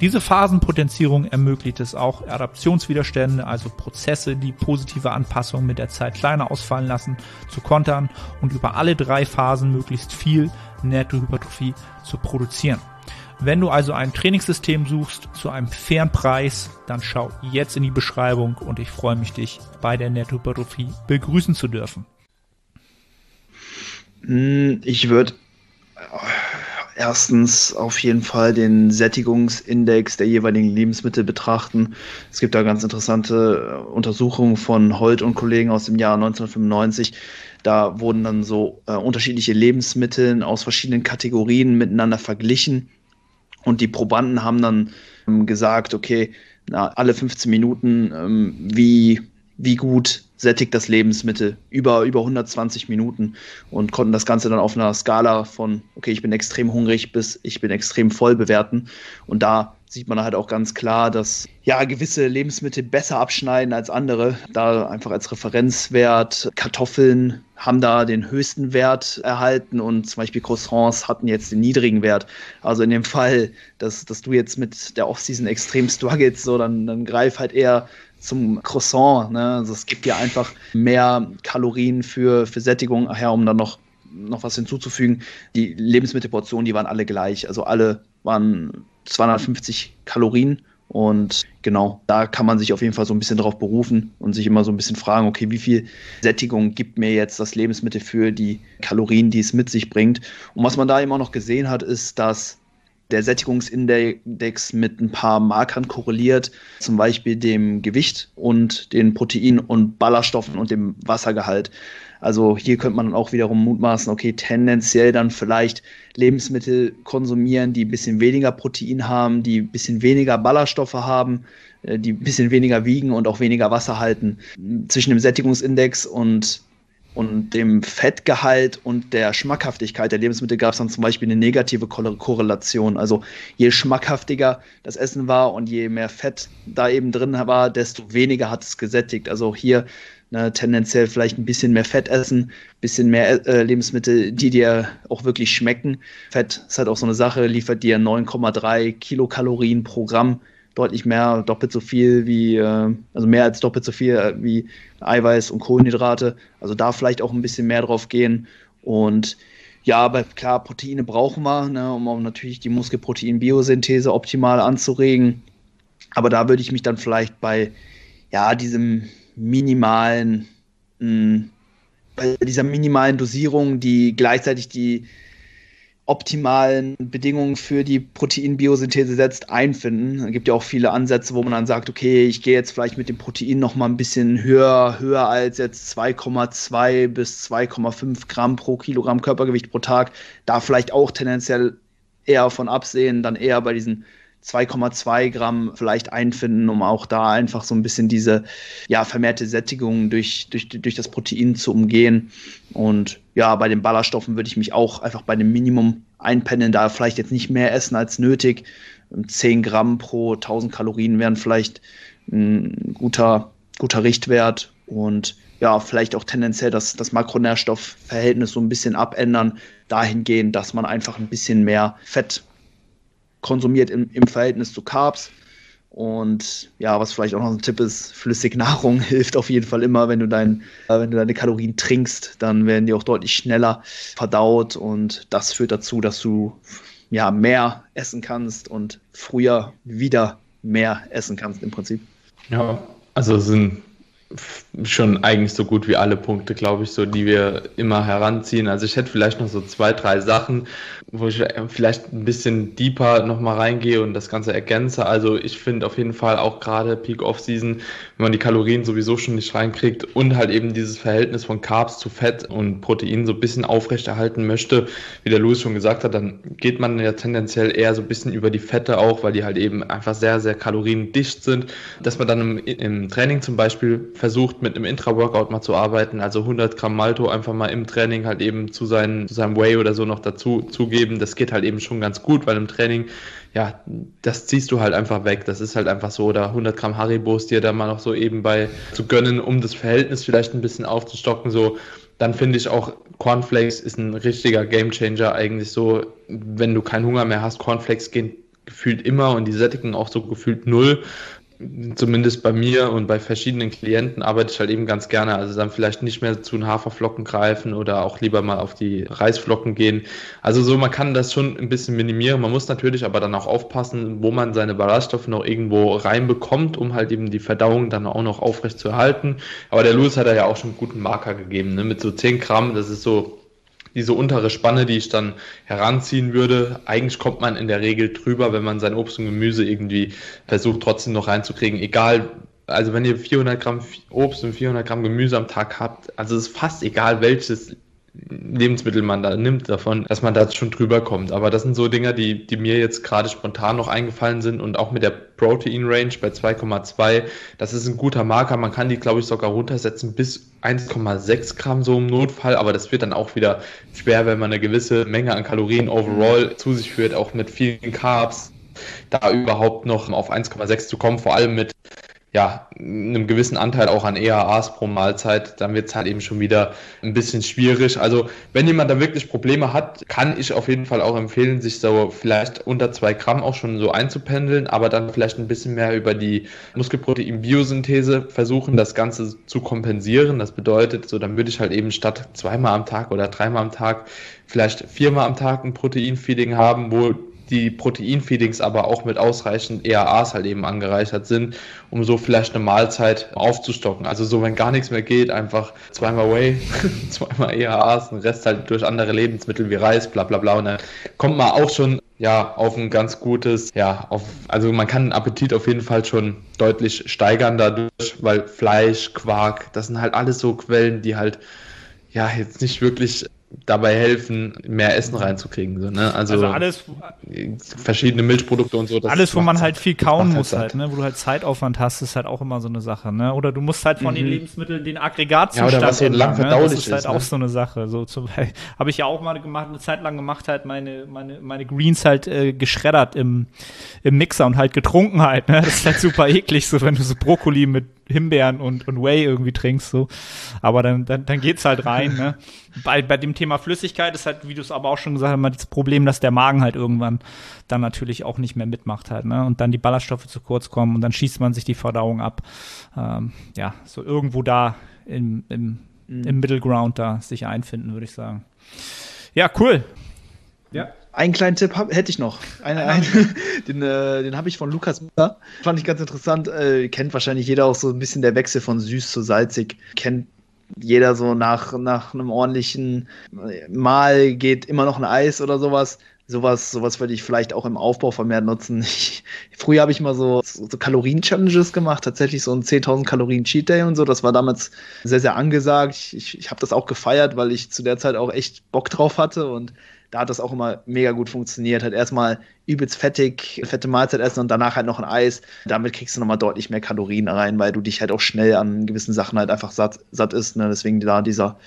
Diese Phasenpotenzierung ermöglicht es auch, Adaptionswiderstände, also Prozesse, die positive Anpassungen mit der Zeit kleiner ausfallen lassen, zu kontern und über alle drei Phasen möglichst viel Nettohypertrophie zu produzieren. Wenn du also ein Trainingssystem suchst zu einem fairen Preis, dann schau jetzt in die Beschreibung und ich freue mich, dich bei der Nettohypertrophie begrüßen zu dürfen. Hm, ich würde erstens auf jeden Fall den Sättigungsindex der jeweiligen Lebensmittel betrachten. Es gibt da ganz interessante äh, Untersuchungen von Holt und Kollegen aus dem Jahr 1995. Da wurden dann so äh, unterschiedliche Lebensmittel aus verschiedenen Kategorien miteinander verglichen. Und die Probanden haben dann ähm, gesagt, okay, na, alle 15 Minuten, ähm, wie, wie gut sättigt das Lebensmittel über, über 120 Minuten und konnten das Ganze dann auf einer Skala von, okay, ich bin extrem hungrig bis ich bin extrem voll bewerten. Und da sieht man halt auch ganz klar, dass ja gewisse Lebensmittel besser abschneiden als andere. Da einfach als Referenzwert Kartoffeln haben da den höchsten Wert erhalten und zum Beispiel Croissants hatten jetzt den niedrigen Wert. Also in dem Fall, dass, dass du jetzt mit der Offseason extrem struggles, so dann, dann greif halt eher zum Croissant. Ne? Also es gibt ja einfach mehr Kalorien für, für Sättigung. Ja, um dann noch, noch was hinzuzufügen. Die Lebensmittelportionen, die waren alle gleich. Also alle waren 250 Kalorien. Und genau, da kann man sich auf jeden Fall so ein bisschen drauf berufen und sich immer so ein bisschen fragen, okay, wie viel Sättigung gibt mir jetzt das Lebensmittel für die Kalorien, die es mit sich bringt. Und was man da immer noch gesehen hat, ist, dass der Sättigungsindex mit ein paar Markern korreliert, zum Beispiel dem Gewicht und den Protein- und Ballaststoffen und dem Wassergehalt. Also hier könnte man dann auch wiederum mutmaßen, okay, tendenziell dann vielleicht Lebensmittel konsumieren, die ein bisschen weniger Protein haben, die ein bisschen weniger Ballaststoffe haben, äh, die ein bisschen weniger wiegen und auch weniger Wasser halten. Zwischen dem Sättigungsindex und und dem Fettgehalt und der Schmackhaftigkeit der Lebensmittel gab es dann zum Beispiel eine negative Korrelation. Also je schmackhaftiger das Essen war und je mehr Fett da eben drin war, desto weniger hat es gesättigt. Also hier ne, tendenziell vielleicht ein bisschen mehr Fett essen, ein bisschen mehr äh, Lebensmittel, die dir auch wirklich schmecken. Fett ist halt auch so eine Sache, liefert dir 9,3 Kilokalorien pro Gramm deutlich mehr, doppelt so viel wie, äh, also mehr als doppelt so viel äh, wie Eiweiß und Kohlenhydrate. Also da vielleicht auch ein bisschen mehr drauf gehen. Und ja, aber klar, Proteine brauchen wir, ne, um auch natürlich die Muskelprotein-Biosynthese optimal anzuregen. Aber da würde ich mich dann vielleicht bei ja, diesem minimalen, mh, bei dieser minimalen Dosierung, die gleichzeitig die optimalen Bedingungen für die Proteinbiosynthese setzt, einfinden. Es gibt ja auch viele Ansätze, wo man dann sagt, okay, ich gehe jetzt vielleicht mit dem Protein noch mal ein bisschen höher, höher als jetzt 2,2 bis 2,5 Gramm pro Kilogramm Körpergewicht pro Tag. Da vielleicht auch tendenziell eher von absehen, dann eher bei diesen 2,2 Gramm vielleicht einfinden, um auch da einfach so ein bisschen diese ja, vermehrte Sättigung durch, durch, durch das Protein zu umgehen. Und ja, bei den Ballaststoffen würde ich mich auch einfach bei dem Minimum einpendeln, da vielleicht jetzt nicht mehr essen als nötig. 10 Gramm pro 1000 Kalorien wären vielleicht ein guter, guter Richtwert und ja, vielleicht auch tendenziell das, das Makronährstoffverhältnis so ein bisschen abändern, dahingehend, dass man einfach ein bisschen mehr Fett konsumiert im, im Verhältnis zu Carbs. Und ja, was vielleicht auch noch ein Tipp ist, Flüssignahrung hilft auf jeden Fall immer, wenn du, dein, äh, wenn du deine Kalorien trinkst, dann werden die auch deutlich schneller verdaut und das führt dazu, dass du ja mehr essen kannst und früher wieder mehr essen kannst im Prinzip. Ja, also sind schon eigentlich so gut wie alle Punkte, glaube ich, so, die wir immer heranziehen. Also ich hätte vielleicht noch so zwei, drei Sachen, wo ich vielleicht ein bisschen deeper nochmal reingehe und das Ganze ergänze. Also ich finde auf jeden Fall auch gerade Peak Off-Season, wenn man die Kalorien sowieso schon nicht reinkriegt und halt eben dieses Verhältnis von Carbs zu Fett und Protein so ein bisschen aufrechterhalten möchte, wie der Louis schon gesagt hat, dann geht man ja tendenziell eher so ein bisschen über die Fette auch, weil die halt eben einfach sehr, sehr kaloriendicht sind. Dass man dann im, im Training zum Beispiel versucht, mit einem Intra-Workout mal zu arbeiten, also 100 Gramm Malto einfach mal im Training halt eben zu, seinen, zu seinem Whey oder so noch dazu zugeben. Das geht halt eben schon ganz gut, weil im Training, ja, das ziehst du halt einfach weg. Das ist halt einfach so. Oder 100 Gramm Haribos dir da mal noch so eben bei zu gönnen, um das Verhältnis vielleicht ein bisschen aufzustocken, so. Dann finde ich auch, Cornflakes ist ein richtiger Gamechanger eigentlich so, wenn du keinen Hunger mehr hast. Cornflakes gehen gefühlt immer und die sättigen auch so gefühlt null zumindest bei mir und bei verschiedenen Klienten arbeite ich halt eben ganz gerne. Also dann vielleicht nicht mehr zu den Haferflocken greifen oder auch lieber mal auf die Reisflocken gehen. Also so, man kann das schon ein bisschen minimieren. Man muss natürlich aber dann auch aufpassen, wo man seine Ballaststoffe noch irgendwo reinbekommt, um halt eben die Verdauung dann auch noch aufrecht zu erhalten. Aber der Louis hat ja auch schon einen guten Marker gegeben, ne? mit so 10 Gramm. Das ist so diese untere Spanne, die ich dann heranziehen würde. Eigentlich kommt man in der Regel drüber, wenn man sein Obst und Gemüse irgendwie versucht trotzdem noch reinzukriegen. Egal, also wenn ihr 400 Gramm Obst und 400 Gramm Gemüse am Tag habt, also es ist fast egal, welches Lebensmittel man da nimmt davon, dass man da schon drüber kommt. Aber das sind so Dinge, die, die mir jetzt gerade spontan noch eingefallen sind und auch mit der Protein Range bei 2,2, das ist ein guter Marker. Man kann die, glaube ich, sogar runtersetzen bis 1,6 Gramm so im Notfall, aber das wird dann auch wieder schwer, wenn man eine gewisse Menge an Kalorien overall zu sich führt, auch mit vielen Carbs, da überhaupt noch auf 1,6 zu kommen, vor allem mit ja, einem gewissen Anteil auch an EAAs pro Mahlzeit, dann wird es halt eben schon wieder ein bisschen schwierig. Also wenn jemand da wirklich Probleme hat, kann ich auf jeden Fall auch empfehlen, sich so vielleicht unter zwei Gramm auch schon so einzupendeln, aber dann vielleicht ein bisschen mehr über die Muskelprotein-Biosynthese versuchen, das Ganze zu kompensieren. Das bedeutet, so dann würde ich halt eben statt zweimal am Tag oder dreimal am Tag vielleicht viermal am Tag ein Proteinfeeding haben, wo die Proteinfeedings aber auch mit ausreichend EAAs halt eben angereichert sind, um so vielleicht eine Mahlzeit aufzustocken. Also so, wenn gar nichts mehr geht, einfach zweimal Whey, zweimal EAAs, den Rest halt durch andere Lebensmittel wie Reis, bla bla bla. Und dann kommt man auch schon ja, auf ein ganz gutes, ja, auf, also man kann den Appetit auf jeden Fall schon deutlich steigern dadurch, weil Fleisch, Quark, das sind halt alles so Quellen, die halt ja jetzt nicht wirklich dabei helfen, mehr Essen reinzukriegen. So, ne? also, also, alles verschiedene Milchprodukte und so. alles, wo man halt viel kauen muss, halt, ne? wo du halt Zeitaufwand hast, ist halt auch immer so eine Sache. Ne? Oder du musst halt von mhm. den Lebensmitteln den Aggregatzustand ja, oder was so lang ne? Das ist halt ist, auch ne? so eine Sache. So habe ich ja auch mal gemacht, eine Zeit lang gemacht, halt meine meine meine Greens halt äh, geschreddert im im Mixer und halt getrunken halt. Ne? Das ist halt super eklig, so wenn du so Brokkoli mit Himbeeren und, und Whey irgendwie trinkst, so. Aber dann, dann, dann geht's halt rein, ne? Bei, bei dem Thema Flüssigkeit ist halt, wie du es aber auch schon gesagt hast, immer das Problem, dass der Magen halt irgendwann dann natürlich auch nicht mehr mitmacht halt, ne? Und dann die Ballaststoffe zu kurz kommen und dann schießt man sich die Verdauung ab. Ähm, ja, so irgendwo da im, im, mhm. im Middle Ground da sich einfinden, würde ich sagen. Ja, cool. Ja. Einen kleinen Tipp hab, hätte ich noch. Eine, eine, den äh, den habe ich von Lukas Müller. Fand ich ganz interessant. Äh, kennt wahrscheinlich jeder auch so ein bisschen der Wechsel von süß zu salzig. Kennt jeder so nach, nach einem ordentlichen Mal geht immer noch ein Eis oder sowas. Sowas, sowas würde ich vielleicht auch im Aufbau vermehrt nutzen. Ich, früher habe ich mal so, so Kalorien-Challenges gemacht, tatsächlich so ein 10.000 Kalorien Cheat Day und so. Das war damals sehr, sehr angesagt. Ich, ich, ich habe das auch gefeiert, weil ich zu der Zeit auch echt Bock drauf hatte und da hat das auch immer mega gut funktioniert. Hat erstmal übelst fettig, fette Mahlzeit essen und danach halt noch ein Eis. Damit kriegst du nochmal deutlich mehr Kalorien rein, weil du dich halt auch schnell an gewissen Sachen halt einfach satt, satt isst. Ne? Deswegen da dieser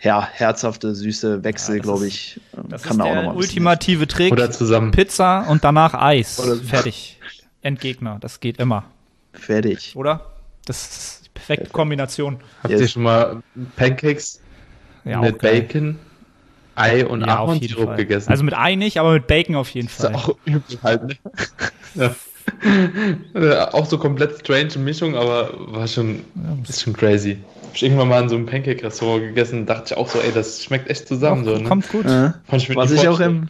ja, herzhafte, süße Wechsel, ja, glaube ich, das kann ist da auch nochmal. Ultimative Trick. Oder zusammen. Pizza und danach Eis. Oder Fertig. Endgegner. Das geht immer. Fertig. Oder? Das ist die perfekte Kombination. Habt yes. ihr schon mal Pancakes ja, mit Bacon? Ei und ja, Ahornsirup gegessen. Also mit Ei nicht, aber mit Bacon auf jeden Fall. Das ist auch übel halt, ne? ja. Auch so komplett strange Mischung, aber war schon, ist schon crazy. Hab ich irgendwann mal in so einem Pancake-Restaurant gegessen, dachte ich auch so, ey, das schmeckt echt zusammen. Doch, so, ne? Kommt gut. Ja. Ich Was ich auch im,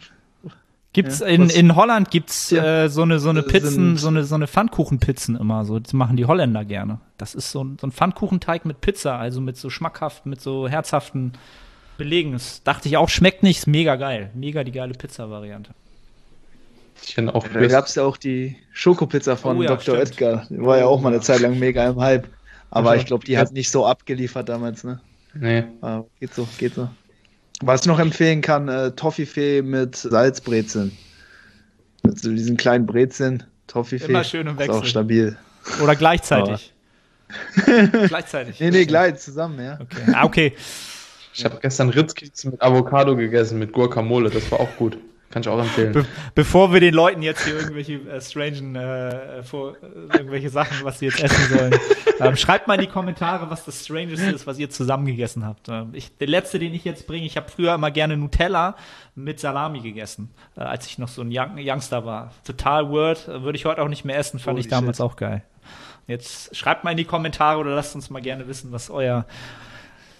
Gibt's ja, in, in Holland gibt's ja, äh, so eine so eine Pizzen, so eine so eine Pfannkuchenpizzen immer so. Das machen die Holländer gerne. Das ist so ein, so ein Pfannkuchenteig mit Pizza, also mit so schmackhaft, mit so herzhaften belegen. Das dachte ich auch, schmeckt nicht, ist mega geil. Mega die geile Pizza-Variante. Auch da gab es ja auch die Schokopizza von oh, ja, Dr. Stimmt. Edgar. Die war ja auch mal eine Zeit lang mega im Hype. Aber also, ich glaube, die hat nicht so abgeliefert damals, ne? Nee. Aber geht so, geht so. Was ich noch empfehlen kann, äh, Toffifee mit Salzbrezeln. Mit so diesen kleinen Brezeln, Toffifee. Immer schön im Wechsel. Ist auch stabil. Oder gleichzeitig. gleichzeitig. Nee, nee, gleich, zusammen, ja. Okay. Ah, okay. Ich habe gestern Ritzkekse mit Avocado gegessen, mit Guacamole, das war auch gut. Kann ich auch empfehlen. Be bevor wir den Leuten jetzt hier irgendwelche äh, strangen, äh, vor, äh, irgendwelche Sachen, was sie jetzt essen sollen, ähm, schreibt mal in die Kommentare, was das Strangeste ist, was ihr zusammen gegessen habt. Ähm, ich, der letzte, den ich jetzt bringe, ich habe früher immer gerne Nutella mit Salami gegessen, äh, als ich noch so ein Young Youngster war. Total Word, äh, würde ich heute auch nicht mehr essen, fand Holy ich damals shit. auch geil. Jetzt schreibt mal in die Kommentare oder lasst uns mal gerne wissen, was euer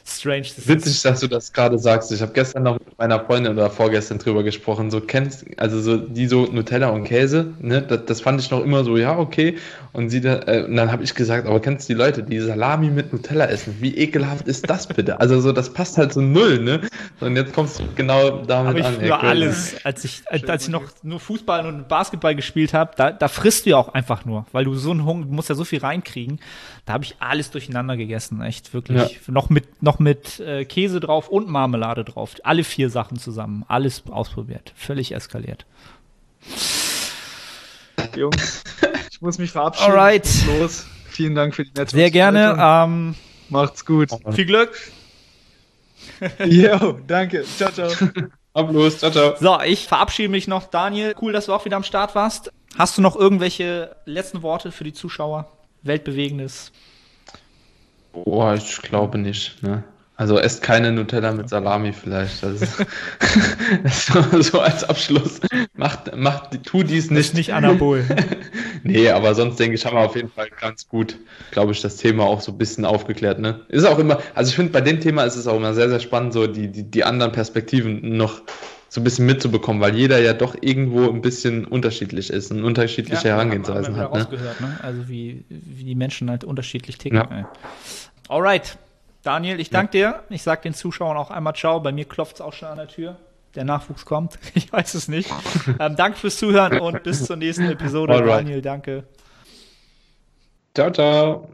strange. Das Witzig, dass du das gerade sagst. Ich habe gestern noch mit meiner Freundin oder vorgestern drüber gesprochen. So kennst, also so die so Nutella und Käse, ne? Das, das fand ich noch immer so, ja, okay. Und sie da, äh, und dann habe ich gesagt, aber kennst du die Leute, die Salami mit Nutella essen? Wie ekelhaft ist das bitte? Also so, das passt halt so null, ne? Und jetzt kommst du genau damit aber ich an. Früher alles, als ich, als, als ich noch nur Fußball und Basketball gespielt habe, da, da frisst du ja auch einfach nur, weil du so einen Hunger, du musst ja so viel reinkriegen. Da habe ich alles durcheinander gegessen, echt wirklich. Ja. Noch mit noch mit äh, Käse drauf und Marmelade drauf. Alle vier Sachen zusammen, alles ausprobiert, völlig eskaliert. Jungs, ich muss mich verabschieden. Alright. Los. Vielen Dank für die nette Sehr gerne. Ähm, Macht's gut. Viel Glück. Jo, danke. Ciao, ciao. Ab los. Ciao, ciao. So, ich verabschiede mich noch. Daniel, cool, dass du auch wieder am Start warst. Hast du noch irgendwelche letzten Worte für die Zuschauer? Weltbewegendes? Boah, ich glaube nicht. Ne? Also esst keine Nutella mit Salami vielleicht. Das ist, so, so, als Abschluss. Macht, macht, tu dies nicht. nicht Anabol. nee, aber sonst denke ich, haben wir auf jeden Fall ganz gut, glaube ich, das Thema auch so ein bisschen aufgeklärt. Ne? Ist auch immer, also ich finde, bei dem Thema ist es auch immer sehr, sehr spannend, so die, die, die anderen Perspektiven noch so ein bisschen mitzubekommen, weil jeder ja doch irgendwo ein bisschen unterschiedlich ist und unterschiedliche ja, Herangehensweisen hat. Ne? ne? Also wie, wie die Menschen halt unterschiedlich ticken. Ja. Alright. Daniel, ich danke ja. dir. Ich sage den Zuschauern auch einmal Ciao. Bei mir klopft es auch schon an der Tür. Der Nachwuchs kommt. Ich weiß es nicht. ähm, danke fürs Zuhören und bis zur nächsten Episode. Alright. Daniel, danke. Ciao, ciao.